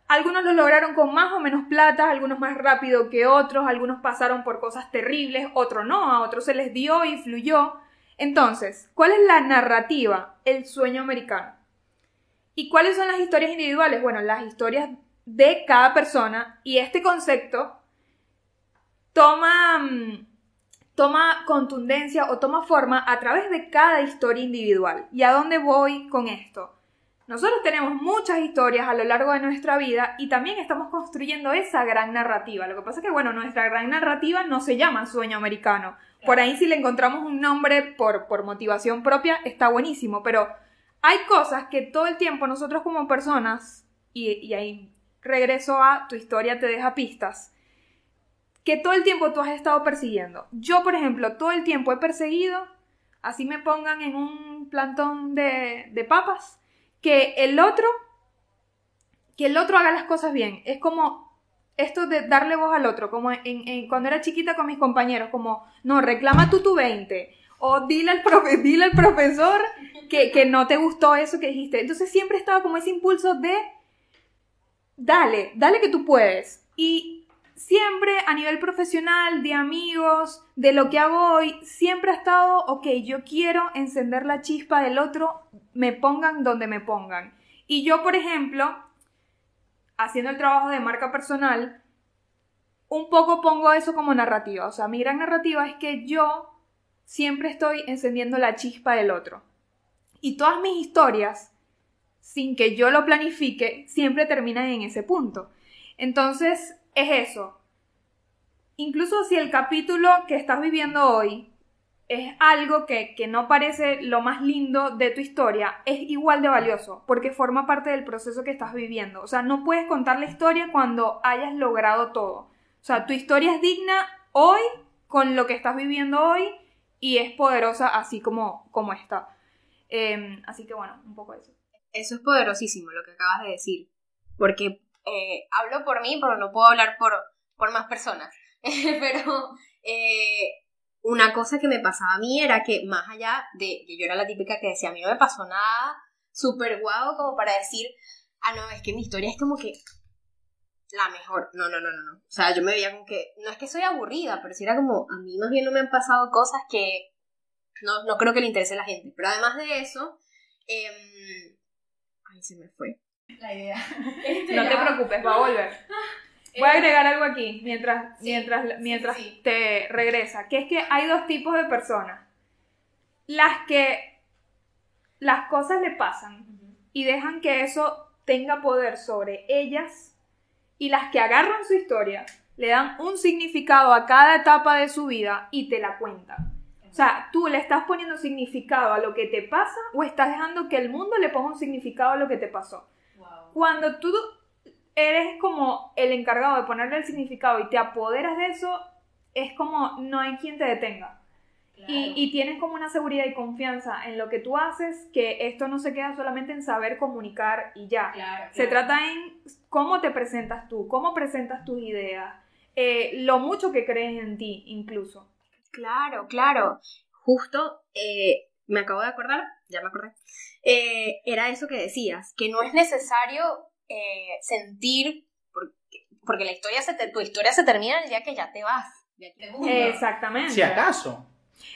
Algunos lo lograron con más o menos plata, algunos más rápido que otros, algunos pasaron por cosas terribles, otros no, a otros se les dio y fluyó. Entonces, ¿cuál es la narrativa? El sueño americano. ¿Y cuáles son las historias individuales? Bueno, las historias de cada persona y este concepto toma mm, toma contundencia o toma forma a través de cada historia individual. ¿Y a dónde voy con esto? Nosotros tenemos muchas historias a lo largo de nuestra vida y también estamos construyendo esa gran narrativa. Lo que pasa es que, bueno, nuestra gran narrativa no se llama sueño americano. Por ahí si le encontramos un nombre por, por motivación propia, está buenísimo, pero hay cosas que todo el tiempo nosotros como personas, y, y ahí regreso a tu historia te deja pistas, que todo el tiempo tú has estado persiguiendo. Yo, por ejemplo, todo el tiempo he perseguido, así me pongan en un plantón de, de papas, que el otro, que el otro haga las cosas bien. Es como esto de darle voz al otro, como en, cuando era chiquita con mis compañeros, como, no, reclama tú tu 20, o dile al, profe, [laughs] dile al profesor que, que no te gustó eso que dijiste. Entonces siempre estaba como ese impulso de, dale, dale que tú puedes. Y siempre a nivel profesional, de amigos, de lo que hago hoy, siempre ha estado, ok, yo quiero encender la chispa del otro, me pongan donde me pongan. Y yo, por ejemplo, haciendo el trabajo de marca personal, un poco pongo eso como narrativa. O sea, mi gran narrativa es que yo siempre estoy encendiendo la chispa del otro. Y todas mis historias, sin que yo lo planifique, siempre terminan en ese punto. Entonces, es eso. Incluso si el capítulo que estás viviendo hoy es algo que, que, no parece lo más lindo de tu historia, es igual de valioso, porque forma parte del proceso que estás viviendo. O sea, no puedes contar la historia cuando hayas logrado todo. O sea, tu historia es digna hoy, con lo que estás viviendo hoy, y es poderosa así como, como está. Em, así que bueno, un poco eso. Eso es poderosísimo lo que acabas de decir, porque eh, hablo por mí, pero no puedo hablar por, por más personas. [laughs] pero eh, una cosa que me pasaba a mí era que más allá de que yo era la típica que decía, a mí no me pasó nada súper guau como para decir, ah, no, es que mi historia es como que la mejor. No, no, no, no, no. O sea, yo me veía como que, no es que soy aburrida, pero si era como, a mí más bien no me han pasado cosas que no, no creo que le interese a la gente. Pero además de eso, eh... ay, se me fue. La idea. [laughs] no te preocupes, va a volver. [laughs] Voy a agregar algo aquí mientras, mientras, mientras te regresa, que es que hay dos tipos de personas. Las que las cosas le pasan y dejan que eso tenga poder sobre ellas y las que agarran su historia, le dan un significado a cada etapa de su vida y te la cuentan. O sea, tú le estás poniendo significado a lo que te pasa o estás dejando que el mundo le ponga un significado a lo que te pasó. Cuando tú eres como el encargado de ponerle el significado y te apoderas de eso, es como no hay quien te detenga. Y, tienes como una seguridad y confianza en lo que tú haces, que esto no se queda solamente en saber comunicar y ya. Se trata en cómo te presentas tú, cómo presentas tus ideas, eh, lo mucho que crees en ti incluso. Claro, claro. Justo eh, me acabo de acordar, ya me acordé, eh, era eso que decías, que no es necesario eh, sentir, porque, la historia se tu historia se termina el día que ya te vas. Exactamente. Si acaso.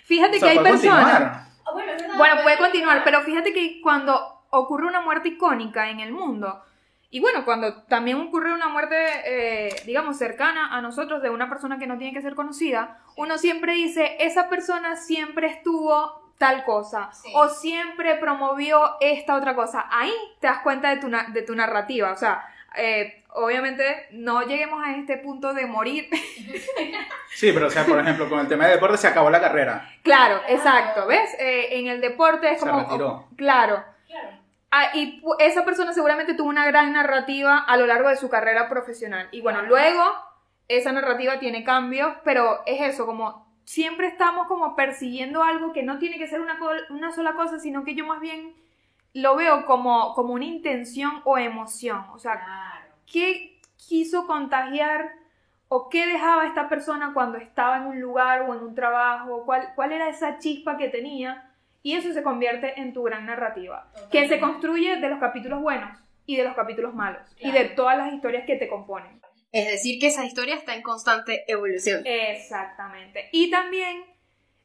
Fíjate que hay personas... Ah, bueno, bueno, puede continuar, pero fíjate que cuando ocurre una muerte icónica en el mundo, y bueno, cuando también ocurre una muerte, eh, digamos, cercana a nosotros de una persona que no tiene que ser conocida, uno siempre dice, esa persona siempre estuvo tal cosa o siempre promovió esta otra cosa. Ahí te das cuenta de tu, de tu narrativa. O sea, eh, obviamente no lleguemos a este punto de morir. [laughs] Sí, pero o sea, por ejemplo, con el tema de deporte se acabó la carrera. Claro, exacto. ¿Ves? Eh, en el deporte es como... Se retiró. claro. Ah, y esa persona seguramente tuvo una gran narrativa a lo largo de su carrera profesional. Y bueno, luego esa narrativa tiene cambios, pero es eso, como siempre estamos como persiguiendo algo que no tiene que ser una, una sola cosa, sino que yo más bien lo veo como, como una intención o emoción. O sea, ¿qué quiso contagiar o qué dejaba esta persona cuando estaba en un lugar o en un trabajo? ¿Cuál, cuál era esa chispa que tenía? Y eso se convierte en tu gran narrativa, que se construye de los capítulos buenos y de los capítulos malos y de todas las historias que te componen. Es decir, que esa historia está en constante evolución. Exactamente. Y también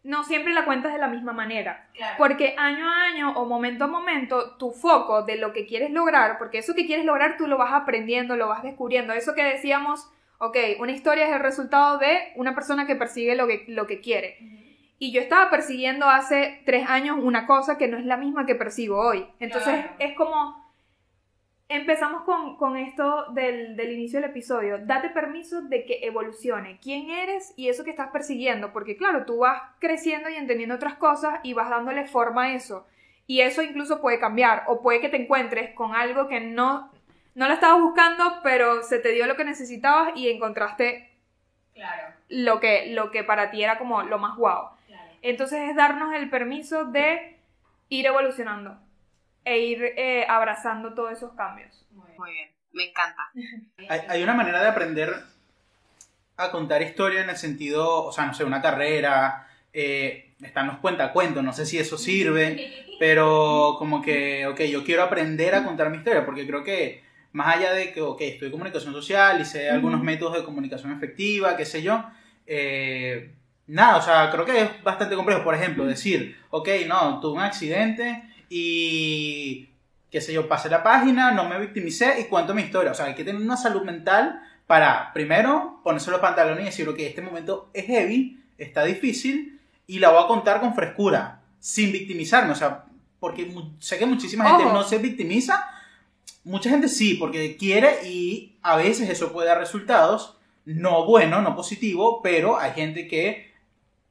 no siempre la cuentas de la misma manera. Porque año a año o momento a momento, tu foco de lo que quieres lograr, porque eso que quieres lograr tú lo vas aprendiendo, lo vas descubriendo. Eso que decíamos, ok, una historia es el resultado de una persona que persigue lo que, lo que quiere. Y yo estaba persiguiendo hace tres años una cosa que no es la misma que persigo hoy. Entonces es como empezamos con, esto del, inicio del episodio. Date permiso de que evolucione quién eres y eso que estás persiguiendo, porque claro, tú vas creciendo y entendiendo otras cosas y vas dándole forma a eso. Y eso incluso puede cambiar o puede que te encuentres con algo que no, no lo estabas buscando, pero se te dio lo que necesitabas y encontraste lo, que, lo que para ti era como lo más guau. Entonces es darnos el permiso de ir evolucionando e ir eh, abrazando todos esos cambios. Muy bien, me encanta. [laughs] Hay, una manera de aprender a contar historia en el sentido, o sea, no sé, una carrera, eh, están los cuentacuentos, no sé si eso sirve, [laughs] pero como que, ok, yo quiero aprender a contar mi historia, porque creo que más allá de que, ok, estoy en comunicación social y sé algunos métodos de comunicación efectiva, qué sé yo, eh, nada, o sea, creo que es bastante complejo. Por ejemplo, decir, ok, no, tuve un accidente y, qué sé yo, pasé la página, no me victimicé y cuento mi historia. O sea, hay que tener una salud mental para, primero, ponerse los pantalones y decir, ok, este momento es heavy, está difícil y la voy a contar con frescura, sin victimizarme. O sea, porque sé que muchísima gente Ojo. no se victimiza. Mucha gente sí, porque quiere y a veces eso puede dar resultados, no bueno, no positivo, pero hay gente que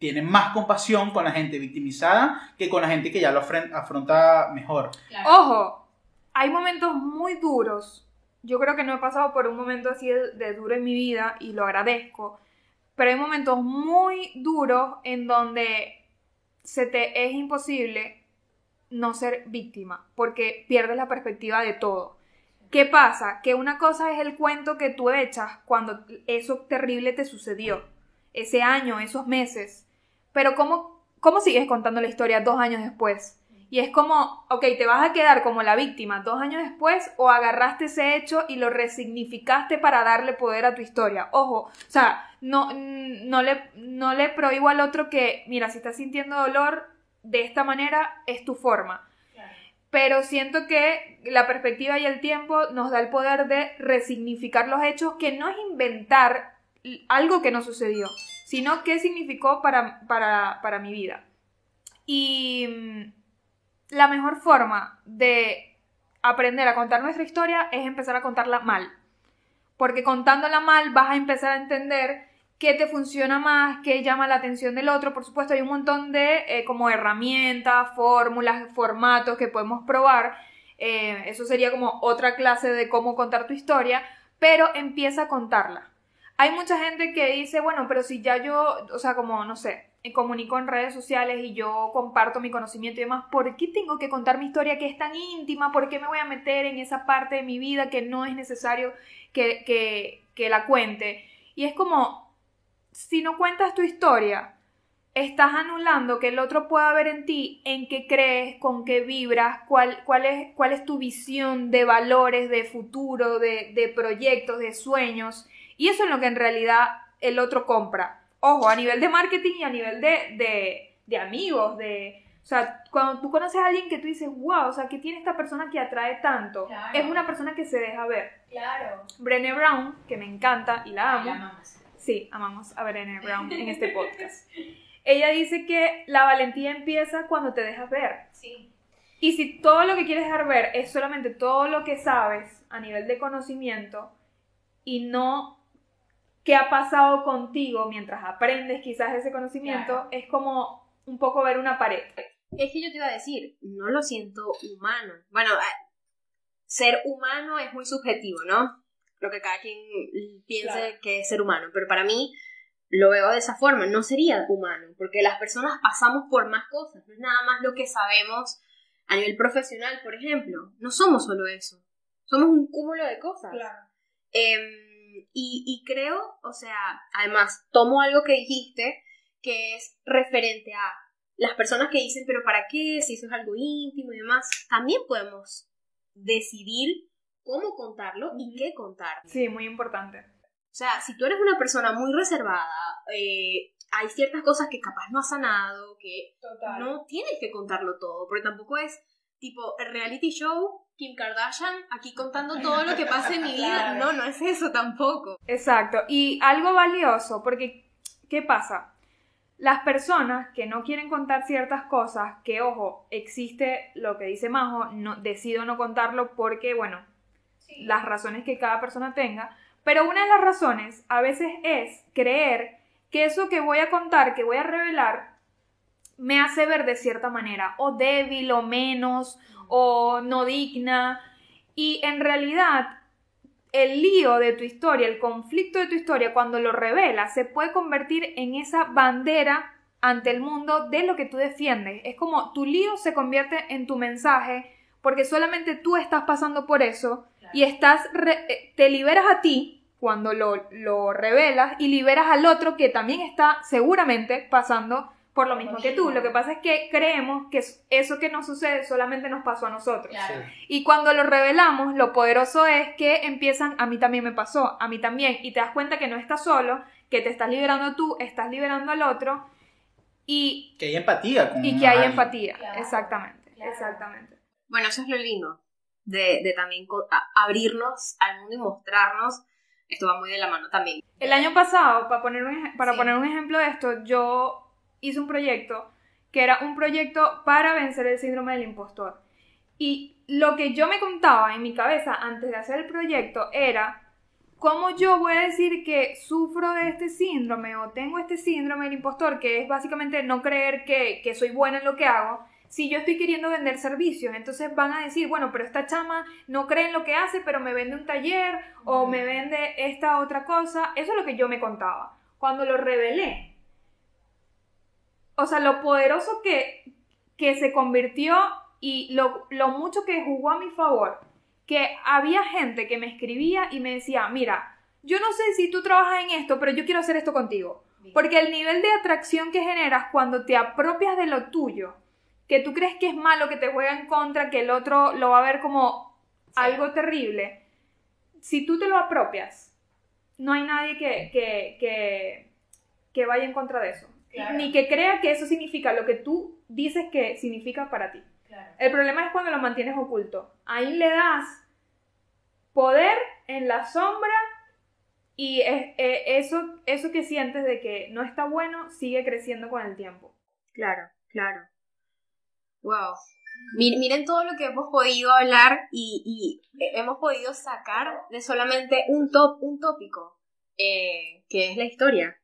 tiene más compasión con la gente victimizada que con la gente que ya lo afronta mejor. Ojo, hay momentos muy duros. Yo creo que no he pasado por un momento así de, de duro en mi vida y lo agradezco. Pero hay momentos muy duros en donde se te es imposible no ser víctima porque pierdes la perspectiva de todo. ¿Qué pasa? Que una cosa es el cuento que tú echas cuando eso terrible te sucedió, ese año, esos meses. Pero ¿cómo, cómo sigues contando la historia dos años después? Y es como, ok, te vas a quedar como la víctima dos años después o agarraste ese hecho y lo resignificaste para darle poder a tu historia. Ojo, o sea, no, no, le, no le prohíbo al otro que, mira, si estás sintiendo dolor de esta manera, es tu forma. Pero siento que la perspectiva y el tiempo nos da el poder de resignificar los hechos, que no es inventar algo que no sucedió, sino qué significó para, para, para mi vida. Y mm, la mejor forma de aprender a contar nuestra historia es empezar a contarla mal. Porque contándola mal vas a empezar a entender qué te funciona más, qué llama la atención del otro. Por supuesto, hay un montón de eh, como herramientas, fórmulas, formatos que podemos probar. Eh, eso sería como otra clase de cómo contar tu historia, pero empieza a contarla. Hay mucha gente que dice, bueno, pero si ya yo, o sea, como, no sé, comunico en redes sociales y yo comparto mi conocimiento y demás, ¿por qué tengo que contar mi historia que es tan íntima? ¿Por qué me voy a meter en esa parte de mi vida que no es necesario que, que, que la cuente? Y es como, si no cuentas tu historia, estás anulando que el otro pueda ver en ti en qué crees, con qué vibras, cuál, cuál, es, cuál es tu visión de valores, de futuro, de, de proyectos, de sueños. Y eso es lo que en realidad el otro compra. Ojo, a nivel de marketing y a nivel de, de, de amigos, de... O sea, cuando tú conoces a alguien que tú dices, wow, o sea, ¿qué tiene esta persona que atrae tanto? Claro. Es una persona que se deja ver. Claro. Brené Brown, que me encanta y la amo. La amamos. Sí, amamos a Brené Brown en este podcast. [laughs] Ella dice que la valentía empieza cuando te dejas ver. Sí. Y si todo lo que quieres dejar ver es solamente todo lo que sabes a nivel de conocimiento y no qué ha pasado contigo mientras aprendes quizás ese conocimiento, Claro. es como un poco ver una pared. Es que yo te iba a decir, no lo siento humano. Bueno, eh, ser humano es muy subjetivo, ¿no? Lo que cada quien piense Claro. que es ser humano, pero para mí lo veo de esa forma, no sería humano, porque las personas pasamos por más cosas, no es nada más lo que sabemos a nivel profesional, por ejemplo, no somos solo eso, somos un cúmulo de cosas. Em, y, y creo, o sea, además, tomo algo que dijiste que es referente a las personas que dicen, pero ¿para qué? Si eso es algo íntimo y demás, también podemos decidir cómo contarlo y qué contar. Sí, muy importante. O sea, si tú eres una persona muy reservada, eh, hay ciertas cosas que capaz no has sanado, que Total. no tienes que contarlo todo, porque tampoco es tipo el reality show, Kim Kardashian, aquí contando todo lo que pasa en mi vida. Claro. No, no es eso tampoco. Exacto. Y algo valioso, porque ¿qué pasa? Las personas que no quieren contar ciertas cosas, que ojo, existe lo que dice Majo, no, decido no contarlo porque, bueno, las razones que cada persona tenga, pero una de las razones a veces es creer que eso que voy a contar, que voy a revelar, me hace ver de cierta manera, o débil, o menos, o no digna, y en realidad el lío de tu historia, el conflicto de tu historia, cuando lo revelas, se puede convertir en esa bandera ante el mundo de lo que tú defiendes. Es como tu lío se convierte en tu mensaje porque solamente tú estás pasando por eso y estás re- eh, te liberas a ti cuando lo, lo revelas y liberas al otro que también está seguramente pasando por lo mismo que tú. Lo que pasa es que creemos que eso que nos sucede solamente nos pasó a nosotros. Claro. Y cuando lo revelamos, lo poderoso es que empiezan, a mí también me pasó, a mí también, y te das cuenta que no estás solo, que te estás liberando tú, estás liberando al otro, y, Que hay empatía con y que hay alguien. empatía. Claro, exactamente, claro. exactamente. Bueno, eso es lo lindo de, de también abrirnos al mundo y mostrarnos. Esto va muy de la mano también. El año pasado, para poner un, para Sí. poner un ejemplo de esto, yo hice un proyecto que era un proyecto para vencer el síndrome del impostor. Y lo que yo me contaba en mi cabeza antes de hacer el proyecto era cómo yo voy a decir que sufro de este síndrome o tengo este síndrome del impostor, que es básicamente no creer que, que soy buena en lo que hago, si yo estoy queriendo vender servicios. Entonces van a decir, bueno, pero esta chama no cree en lo que hace, pero me vende un taller o me vende esta otra cosa. Eso es lo que yo me contaba. Cuando lo revelé, o sea, lo poderoso que, que se convirtió y lo, lo mucho que jugó a mi favor, que había gente que me escribía y me decía, mira, yo no sé si tú trabajas en esto, pero yo quiero hacer esto contigo. Porque el nivel de atracción que generas cuando te apropias de lo tuyo, que tú crees que es malo, que te juega en contra, que el otro lo va a ver como algo terrible, si tú te lo apropias, no hay nadie que, que, que, que vaya en contra de eso. Claro. Ni que crea que eso significa lo que tú dices que significa para ti. El problema es cuando lo mantienes oculto. Ahí le das poder en la sombra y es- eh, eso, eso que sientes de que no está bueno sigue creciendo con el tiempo. Claro, claro. Wow. Mi- Miren todo lo que hemos podido hablar y, y hemos podido sacar de solamente un top, un tópico, eh, que es la historia.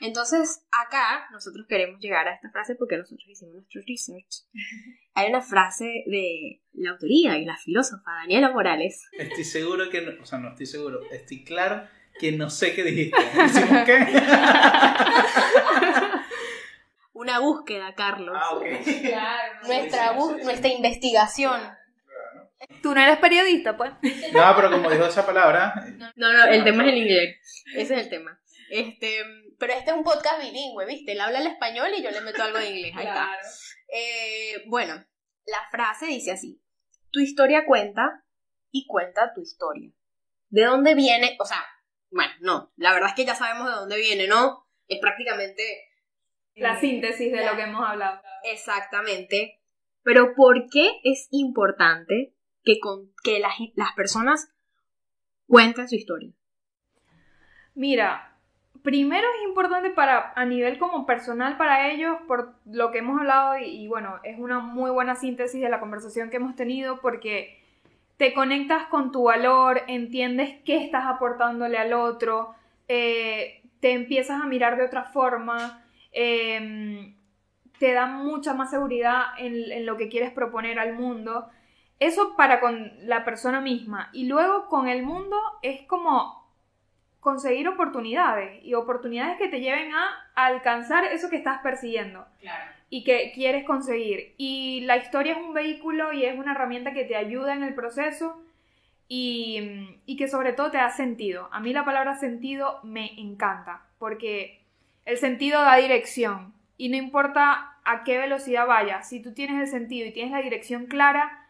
Entonces, acá nosotros queremos llegar a esta frase porque nosotros hicimos nuestro research. [laughs] Hay una frase de la autoría y la filósofa Daniela Morales. Estoy seguro que no, o sea, no estoy seguro, estoy claro que no sé qué dijiste. ¿Hicimos qué? [laughs] Una búsqueda, Carlos. ah, ok. Nuestra, bus- nuestra investigación. Tú no eres periodista, pues. No, pero como dijo esa palabra, No, no, el tema es el inglés. Ese es el tema. Este, pero este es un podcast bilingüe, ¿viste? Él habla el español y yo le meto algo de inglés. Ahí está. Eh, bueno, la frase dice así: Tu historia cuenta y cuenta tu historia. ¿De dónde viene? O sea, bueno, no, la verdad es que ya sabemos de dónde viene, ¿no? Es prácticamente La síntesis de lo que hemos hablado. exactamente. Pero ¿por qué es importante que, con, que las, las personas cuenten su historia? Mira, primero es importante para a nivel como personal para ellos por lo que hemos hablado y, bueno, es una muy buena síntesis de la conversación que hemos tenido porque te conectas con tu valor, entiendes qué estás aportándole al otro, eh, te empiezas a mirar de otra forma, eh, te da mucha más seguridad en, en lo que quieres proponer al mundo. Eso para con la persona misma. Y luego con el mundo es como conseguir oportunidades y oportunidades que te lleven a alcanzar eso que estás persiguiendo Claro. y que quieres conseguir. Y la historia es un vehículo y es una herramienta que te ayuda en el proceso y, y que sobre todo te da sentido. A mí la palabra sentido me encanta porque el sentido da dirección y no importa a qué velocidad vayas, si tú tienes el sentido y tienes la dirección clara,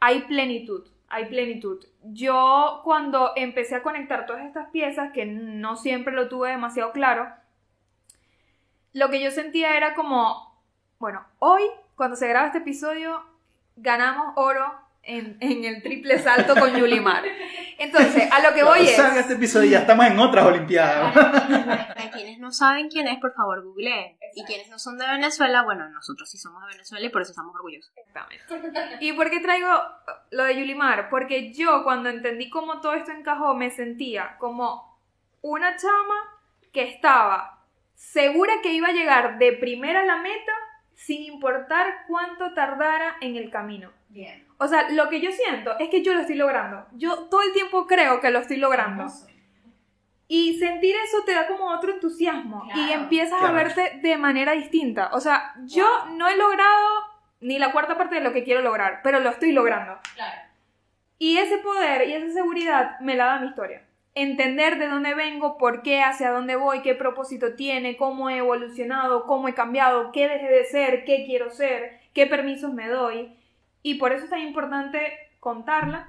hay plenitud, hay plenitud. Yo cuando empecé a conectar todas estas piezas, que no siempre lo tuve demasiado claro, lo que yo sentía era como, bueno, hoy, cuando se graba este episodio, ganamos oro en, el triple salto con Yulimar. Entonces, a lo que voy es... salga este episodio ya estamos en otras Olimpiadas. Para quienes no saben quién es, por favor, googleen. Y quienes no son de Venezuela, bueno, nosotros sí somos de Venezuela y por eso estamos orgullosos. Exactamente. ¿Y por qué traigo lo de Yulimar? Porque yo cuando entendí cómo todo esto encajó me sentía como una chama que estaba segura que iba a llegar de primera a la meta sin importar cuánto tardara en el camino. Bien. O sea, lo que yo siento es que yo lo estoy logrando. Yo todo el tiempo creo que lo estoy logrando. Y sentir eso te da como otro entusiasmo y Claro. empiezas a verte de manera distinta. O sea, yo no he logrado ni la cuarta parte de lo que quiero lograr, pero lo estoy logrando. Claro. Y ese poder y esa seguridad me la da mi historia. entender de dónde vengo, por qué, hacia dónde voy, qué propósito tiene, cómo he evolucionado, cómo he cambiado, qué dejé de ser, qué quiero ser, qué permisos me doy. Y por eso es tan importante contarla,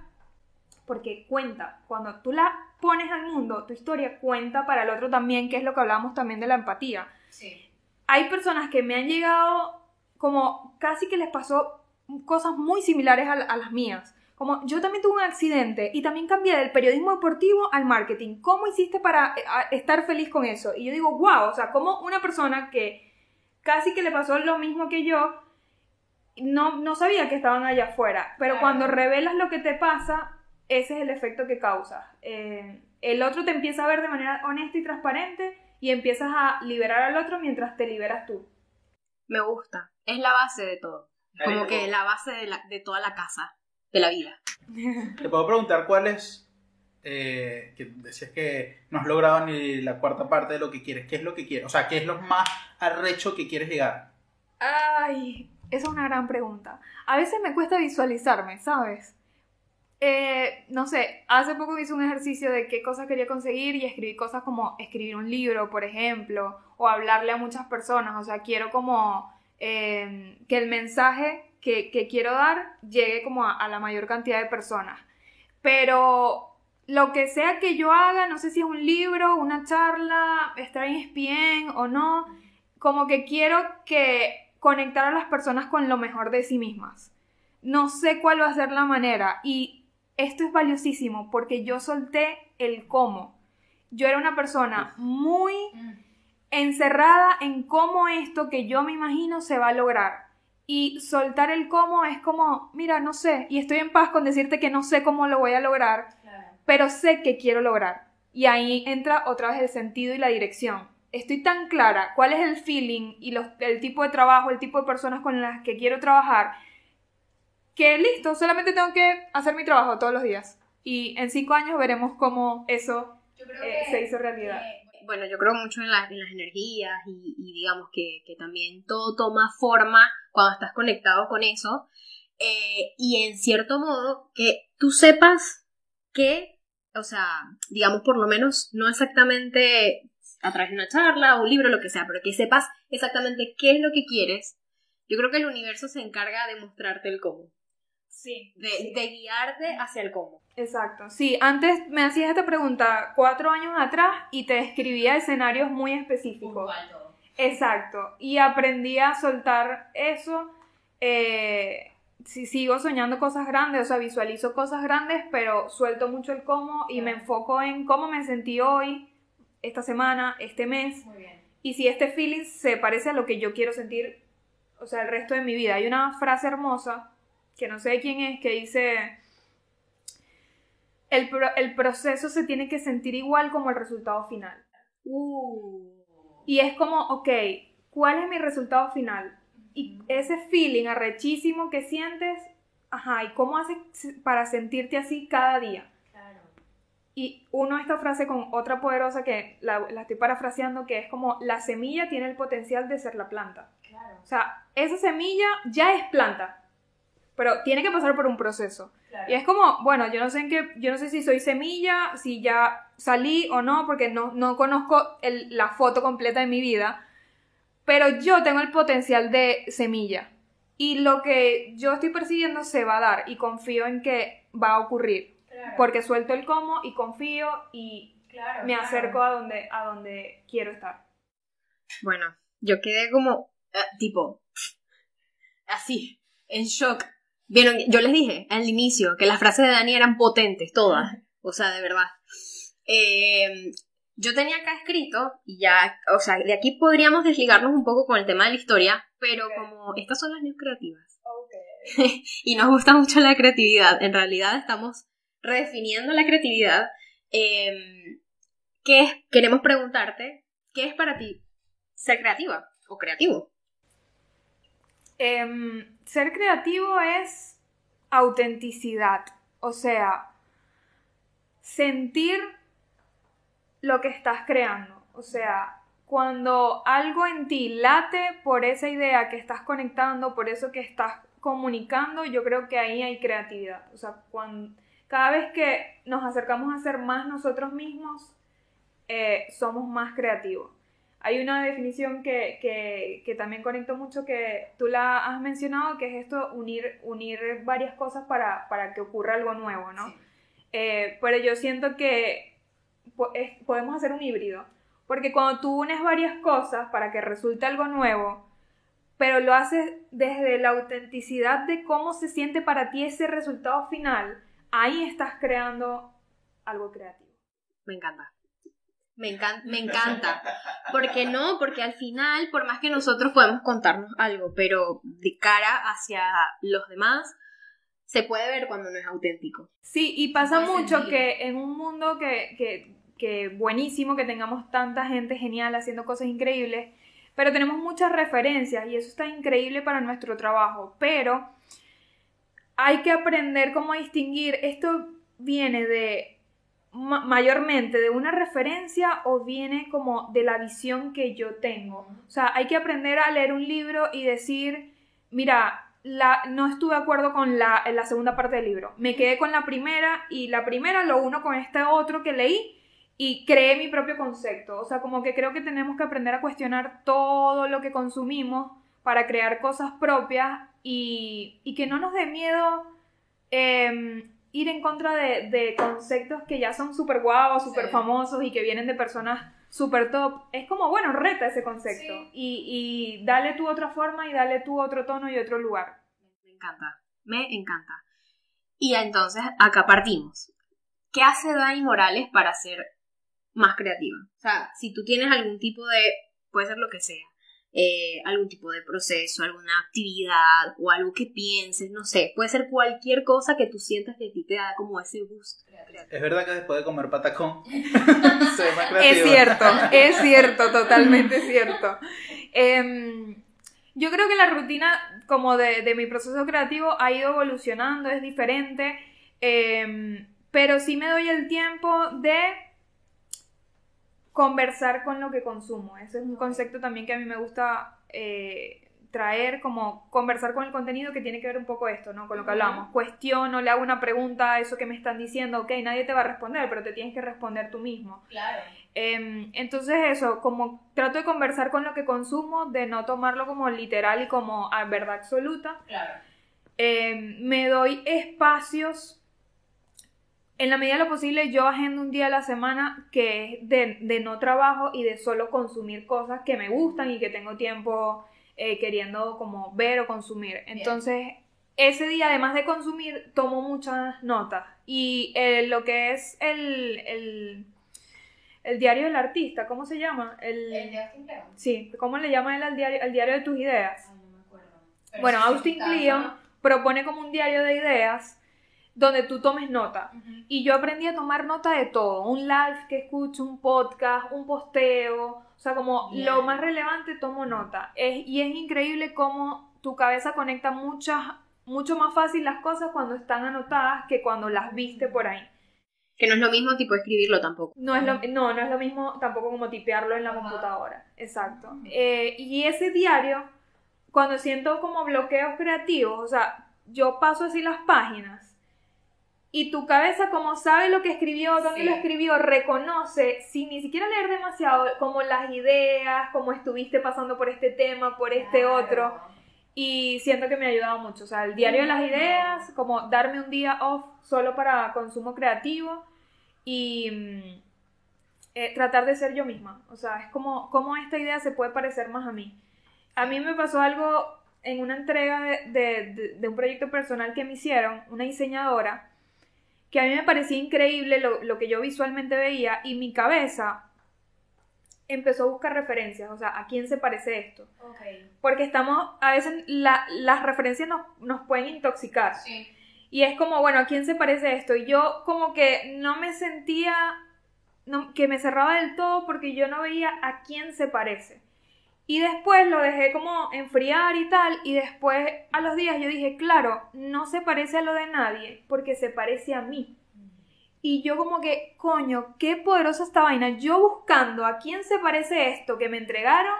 porque cuenta. Cuando tú la pones al mundo, tu historia cuenta para el otro también, que es lo que hablamos también de la empatía. Sí. Hay personas que me han llegado como casi que les pasó cosas muy similares a, a las mías. Como yo también tuve un accidente y también cambié del periodismo deportivo al marketing. ¿Cómo hiciste para eh, estar feliz con eso? Y yo digo, wow, o sea, como una persona que casi que le pasó lo mismo que yo, no, no sabía que estaban allá afuera. Pero Claro. cuando revelas lo que te pasa, ese es el efecto que causas. Eh, el otro te empieza a ver de manera honesta y transparente y empiezas a liberar al otro mientras te liberas tú. Me gusta. Es la base de todo. Como que la base de, la- de toda la casa, de la vida. [laughs] Te puedo preguntar cuál es, eh, que decías que no has logrado ni la cuarta parte de lo que quieres. ¿Qué es lo que quieres? O sea, ¿qué es lo más arrecho que quieres llegar? Ay, esa es una gran pregunta. A veces me cuesta visualizarme, ¿sabes? Eh, no sé, hace poco hice un ejercicio de qué cosas quería conseguir y escribí cosas como escribir un libro, por ejemplo, o hablarle a muchas personas. O sea, quiero como eh, que el mensaje que, que quiero dar llegue como a, la mayor cantidad de personas. Pero lo que sea que yo haga, no sé si es un libro, una charla, estar en ESPN o no, como que quiero que conectar a las personas con lo mejor de sí mismas. No sé cuál va a ser la manera y esto es valiosísimo porque yo solté el cómo. Yo era una persona muy encerrada en cómo esto que yo me imagino se va a lograr. Y soltar el cómo es como, mira, no sé, y estoy en paz con decirte que no sé cómo lo voy a lograr, pero sé que quiero lograr. Y ahí entra otra vez el sentido y la dirección. Estoy tan clara cuál es el feeling y los- el tipo de trabajo, el tipo de personas con las que quiero trabajar, que listo, solamente tengo que hacer mi trabajo todos los días. Y en cinco años veremos cómo eso eh, se hizo realidad. Bueno, yo creo mucho en, la- en las energías y, y digamos que, que también todo toma forma cuando estás conectado con eso. Eh, y en cierto modo, que tú sepas que, o sea, digamos por lo menos, no exactamente a través de una charla o un libro, lo que sea, pero que sepas exactamente qué es lo que quieres. Yo creo que el universo se encarga de mostrarte el cómo, Sí. de, de guiarte hacia el cómo. Exacto. Sí, antes me hacías esta pregunta cuatro años atrás y te describía escenarios muy específicos. Exacto. Y aprendí a soltar eso. Eh, si sigo soñando cosas grandes, o sea, visualizo cosas grandes, pero suelto mucho el cómo y me enfoco en cómo me sentí hoy, esta semana, este mes. Muy bien. Y si este feeling se parece a lo que yo quiero sentir, o sea, el resto de mi vida. Hay una frase hermosa, que no sé de quién es, que dice, el, pro- el proceso se tiene que sentir igual como el resultado final. Uh. Y es como, ok, ¿cuál es mi resultado final? Y ese feeling arrechísimo que sientes, ajá, ¿y cómo haces para sentirte así cada día? Y uno esta frase con otra poderosa que la, la estoy parafraseando, que es como la semilla tiene el potencial de ser la planta. O sea, esa semilla ya es planta, pero tiene que pasar por un proceso. Y es como, bueno, yo no sé en qué, yo no sé si soy semilla, si ya salí o no, porque no, no conozco el- la foto completa de mi vida, pero yo tengo el potencial de semilla. Y lo que yo estoy persiguiendo se va a dar y confío en que va a ocurrir. Porque suelto el cómo y confío y me acerco a donde, a donde quiero estar. Bueno, yo quedé como, eh, tipo, así, en shock. Vieron, yo les dije al inicio que las frases de Dani eran potentes, todas. O sea, de verdad. Eh, yo tenía acá escrito, y ya, o sea, de aquí podríamos desligarnos un poco con el tema de la historia, pero como estas son las news creativas. [laughs] y nos gusta mucho la creatividad, en realidad estamos redefiniendo la creatividad. Eh, ¿qué es? Queremos preguntarte, ¿qué es para ti ser creativa o creativo? Em, ser creativo es autenticidad, o sea, sentir lo que estás creando, o sea, cuando algo en ti late por esa idea que estás conectando, por eso que estás comunicando, yo creo que ahí hay creatividad, o sea, cuando, cada vez que nos acercamos a ser más nosotros mismos, eh, somos más creativos. Hay una definición que, que, que, también conecto mucho que tú la has mencionado, que es esto, unir, unir varias cosas para, para que ocurra algo nuevo, ¿no? Eh, pero yo siento que podemos hacer un híbrido, porque cuando tú unes varias cosas para que resulte algo nuevo, pero lo haces desde la autenticidad de cómo se siente para ti ese resultado final, ahí estás creando algo creativo. Me encanta. Me encanta, me encanta. ¿Por qué no? Porque al final, por más que nosotros podemos contarnos algo, pero de cara hacia los demás, se puede ver cuando no es auténtico. Sí, y pasa mucho que en un mundo que, que, que buenísimo, que tengamos tanta gente genial haciendo cosas increíbles, pero tenemos muchas referencias y eso está increíble para nuestro trabajo, pero hay que aprender cómo distinguir esto viene de mayormente de una referencia o viene como de la visión que yo tengo. O sea, hay que aprender a leer un libro y decir, mira, la, no estuve de acuerdo con la, la segunda parte del libro. Me quedé con la primera y la primera lo uno con este otro que leí y creé mi propio concepto. O sea, como que creo que tenemos que aprender a cuestionar todo lo que consumimos para crear cosas propias y, y que no nos dé miedo eh, ir en contra de, conceptos que ya son súper guavos, súper famosos y que vienen de personas súper top. Es como, bueno, reta ese concepto y, y dale tu otra forma y dale tu otro tono y otro lugar. Me encanta, me encanta. Y entonces acá partimos. ¿Qué hace Dani Morales para ser más creativa? O sea, si tú tienes algún tipo de, puede ser lo que sea, eh, algún tipo de proceso, alguna actividad o algo que pienses, no sé, puede ser cualquier cosa que tú sientas que a ti te da como ese gusto. Es verdad que después de comer patacón [laughs] Es cierto, es cierto, totalmente [laughs] cierto. Em, yo creo que la rutina como de, mi proceso creativo ha ido evolucionando, es diferente, em, pero sí me doy el tiempo de conversar con lo que consumo. Ese es un concepto también que a mí me gusta eh, traer, como conversar con el contenido que tiene que ver un poco esto, ¿no? Con lo que hablamos. Cuestiono, le hago una pregunta a eso que me están diciendo, ok, nadie te va a responder, pero te tienes que responder tú mismo. Claro. Em, entonces eso, como trato de conversar con lo que consumo, de no tomarlo como literal y como a verdad absoluta. Claro. Em, me doy espacios en la medida de lo posible yo agendo un día a la semana que es de, no trabajo y de solo consumir cosas que me gustan y que tengo tiempo eh, queriendo como ver o consumir. Entonces, ese día además de consumir, tomo muchas notas. Y eh, lo que es el, el, el, diario del artista, ¿cómo se llama? El, de Austin Kleon. Sí, ¿cómo le llama él al diario, al diario de tus ideas? no me acuerdo. bueno, Austin Kleon propone como un diario de ideas donde tú tomes nota. Y yo aprendí a tomar nota de todo, un live que escucho, un podcast, un posteo, o sea, como lo más relevante tomo nota. Es, y es increíble cómo tu cabeza conecta muchas, mucho más fácil las cosas cuando están anotadas que cuando las viste por ahí. Que no es lo mismo tipo escribirlo tampoco. No es lo, no, no es lo mismo tampoco como tipearlo en la computadora. Exacto. Eh, y ese diario, cuando siento como bloqueos creativos, o sea, yo paso así las páginas y tu cabeza, como sabe lo que escribió, dónde lo escribió, reconoce, sin ni siquiera leer demasiado, como las ideas, como estuviste pasando por este tema, por este otro. Y siento que me ha ayudado mucho. O sea, el diario de las ideas, como darme un día off solo para consumo creativo y mm, eh, tratar de ser yo misma. O sea, es como, como esta idea se puede parecer más a mí. A mí me pasó algo en una entrega de, de un proyecto personal que me hicieron, una diseñadora que a mí me parecía increíble lo, que yo visualmente veía y mi cabeza empezó a buscar referencias, o sea, ¿a quién se parece esto? Porque estamos, a veces las referencias nos, pueden intoxicar. Y es como, bueno, ¿a quién se parece esto? Y yo como que no me sentía, que me cerraba del todo porque yo no veía a quién se parece. Y después lo dejé como enfriar y tal, y después a los días yo dije, claro, no se parece a lo de nadie, porque se parece a mí. Y yo como que, coño, qué poderosa esta vaina. Yo buscando a quién se parece esto que me entregaron,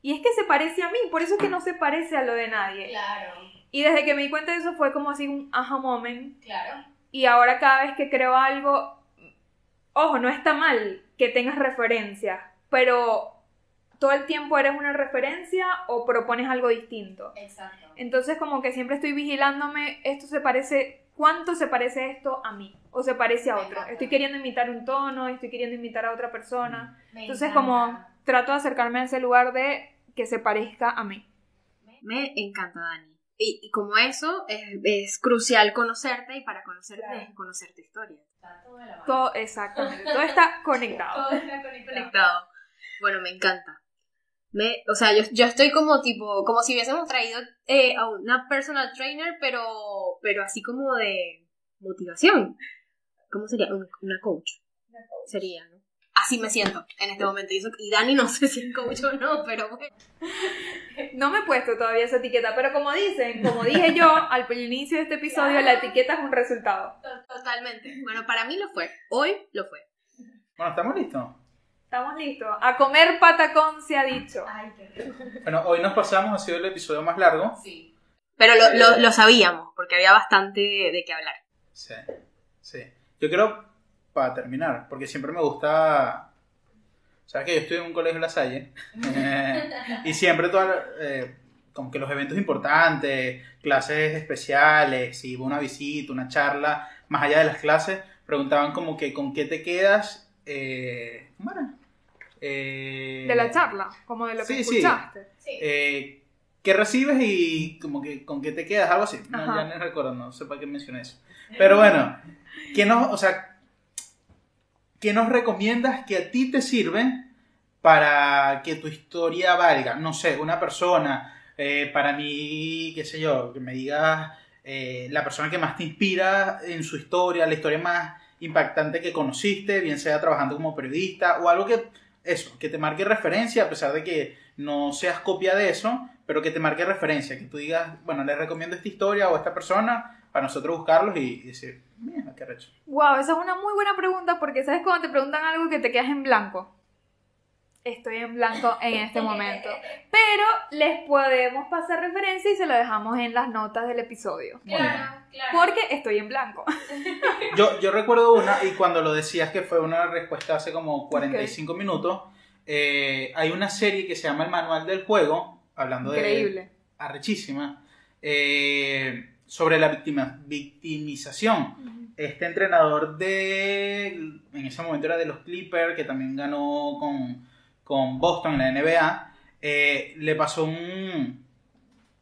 y es que se parece a mí, por eso es que no se parece a lo de nadie. Claro. Y desde que me di cuenta de eso fue como así un aha moment. Claro. y ahora cada vez que creo algo, ojo, no está mal que tengas referencias, pero todo el tiempo eres una referencia o propones algo distinto. Exacto. Entonces como que siempre estoy vigilándome, esto se parece, ¿cuánto se parece esto a mí? O se parece a Me otro. encanta. Estoy queriendo imitar un tono, estoy queriendo imitar a otra persona. Me Entonces encanta. como trato de acercarme a ese lugar de que se parezca a mí. Me encanta, Dani. Y, y como eso, es, es crucial conocerte y para conocerte Claro. es conocer tu historia. Todo, exactamente, [laughs] todo está conectado. Conectado. Bueno, me encanta. Me, o sea, yo, yo estoy como tipo, como si hubiésemos traído eh, a una personal trainer, pero, pero así como de motivación. ¿Cómo sería? Un- Una coach. Sería, ¿no? Así me siento en este momento. Y, eso- y Dani no [laughs] sé si es coach o no, pero bueno. [laughs] No me he puesto todavía esa etiqueta, pero como dicen, como dije yo al inicio de este episodio, la etiqueta es un resultado. Totalmente. Bueno, para mí lo fue. Hoy lo fue. Bueno, ¿estamos listos? Estamos listos. A comer patacón se ha dicho. Ay, qué rico. Bueno, hoy nos pasamos, ha sido el episodio más largo. Sí. Pero lo, lo, lo sabíamos, porque había bastante de qué hablar. Sí, sí. Yo quiero, para terminar, porque siempre me gusta... Sabes que yo estoy en un colegio La Salle [laughs] eh, y siempre todas, eh, como que los eventos importantes, clases especiales, si hubo una visita, una charla, más allá de las clases, preguntaban como que con qué te quedas, eh, ¿cómo era? Eh, De la charla, como de lo que Sí, sí. escuchaste. eh, ¿Qué recibes y como que con qué te quedas? Algo así. No, Ajá. ya no recuerdo, no sé para qué mencioné eso. Pero bueno, ¿qué nos, o sea, ¿qué nos recomiendas que a ti te sirve para que tu historia valga? No sé, una persona, eh, para mí, qué sé yo, que me digas eh, la persona que más te inspira en su historia, la historia más impactante que conociste, bien sea trabajando como periodista o algo que, eso, que te marque referencia, a pesar de que no seas copia de eso, pero que te marque referencia, que tú digas, bueno, les recomiendo esta historia o esta persona para nosotros buscarlos y, decir, mira, qué recho. Wow, esa es una muy buena pregunta porque sabes cuando te preguntan algo que te quedas en blanco. Estoy en blanco en este [laughs] momento. Pero les podemos pasar referencia y se lo dejamos en las notas del episodio. Bien. claro. Porque estoy en blanco. [laughs] Yo, yo recuerdo una, y cuando lo decías que fue una respuesta hace como 45 minutos, eh, hay una serie que se llama El Manual del Juego, hablando de... Increíble. Arrechísima, eh, sobre la victima, victimización. Este entrenador de, en ese momento era de los Clippers, que también ganó con, con Boston en la NBA, eh, le pasó un,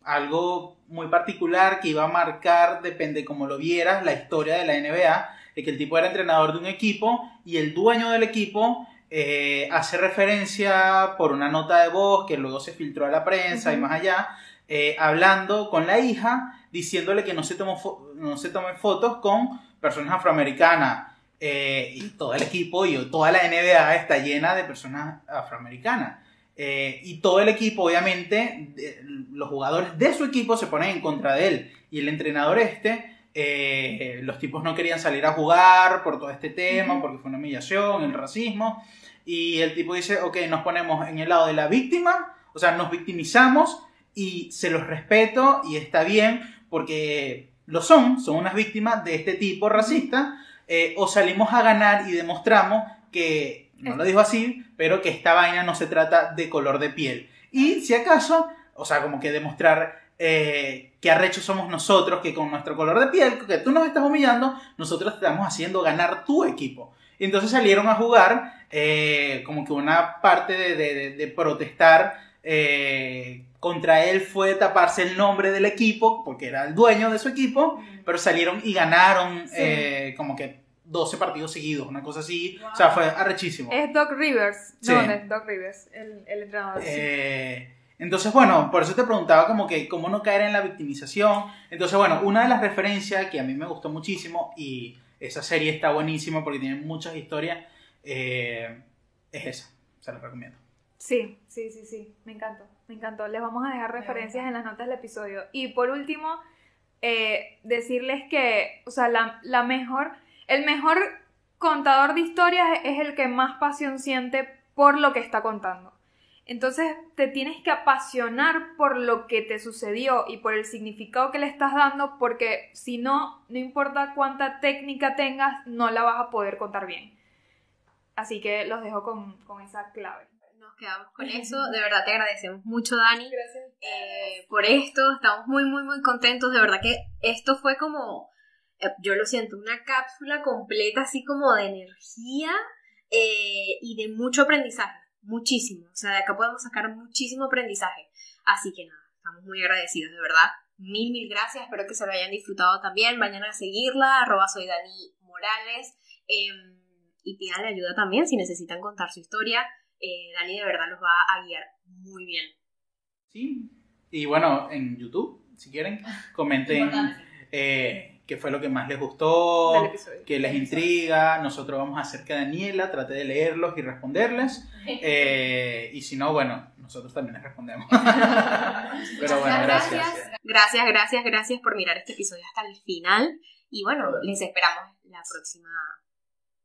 algo muy particular que iba a marcar, depende cómo lo vieras, la historia de la NBA, de que el tipo era entrenador de un equipo y el dueño del equipo eh, hace referencia por una nota de voz que luego se filtró a la prensa y más allá, eh, hablando con la hija, diciéndole que no se, tomó no se tomen fotos con personas afroamericanas. Eh, y todo el equipo y toda la NBA está llena de personas afroamericanas. Eh, y todo el equipo, obviamente, de- los jugadores de su equipo se ponen en contra de él. Y el entrenador este, eh, los tipos no querían salir a jugar por todo este tema, porque fue una humillación, el racismo. Y el tipo dice, ok, nos ponemos en el lado de la víctima, o sea, nos victimizamos y se los respeto y está bien porque lo son, son unas víctimas de este tipo racista, eh, o salimos a ganar y demostramos que, no lo dijo así, pero que esta vaina no se trata de color de piel. Y si acaso, o sea, como que demostrar eh, que arrechos somos nosotros, que con nuestro color de piel, que tú nos estás humillando, nosotros te estamos haciendo ganar tu equipo. Entonces salieron a jugar eh, como que una parte de, de- de- de protestar eh, contra él fue taparse el nombre del equipo, porque era el dueño de su equipo, pero salieron y ganaron Sí. eh, como que 12 partidos seguidos, una cosa así. O sea, fue arrechísimo. Es Doc Rivers. Sí. No, no es Doc Rivers, el, el entrenador. sí. Eh, entonces, bueno, por eso te preguntaba como que cómo no caer en la victimización. Entonces, bueno, una de las referencias que a mí me gustó muchísimo y esa serie está buenísima porque tiene muchas historias, eh, es esa. Se la recomiendo. Sí, sí, sí, sí, me encantó, me encantó. Les vamos a dejar referencias en las notas del episodio. Y por último, eh, decirles que, o sea, la, la mejor, el mejor contador de historias es el que más pasión siente por lo que está contando. Entonces te tienes que apasionar por lo que te sucedió y por el significado que le estás dando, porque si no, no importa cuánta técnica tengas, no la vas a poder contar bien. Así que los dejo con, con esa clave. Quedamos con [laughs] eso. De verdad te agradecemos mucho, Dani, eh, por esto. Estamos muy, muy, muy contentos. De verdad que esto fue como, eh, yo lo siento, una cápsula completa, así como de energía eh, y de mucho aprendizaje muchísimo. O sea, de acá podemos sacar muchísimo aprendizaje. Así que nada, estamos muy agradecidos, de verdad. Mil, mil gracias. Espero que se lo hayan disfrutado también. Vayan a seguirla, arroba soy Dani Morales. Em, y pidan ayuda también si necesitan contar su historia. Eh, Dani de verdad los va a guiar muy bien. Sí. Y bueno, en YouTube, si quieren, [laughs] comenten qué fue lo que más les gustó, qué les intriga. Nosotros vamos a hacer que Daniela trate de leerlos y responderles. [laughs] Eh, y si no, bueno, nosotros también les respondemos. [laughs] Pero bueno, gracias. Gracias, gracias, gracias por mirar este episodio hasta el final. Y bueno, les esperamos la próxima,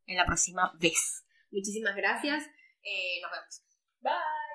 en la próxima vez. Muchísimas gracias. Eh, nos vemos. Bye.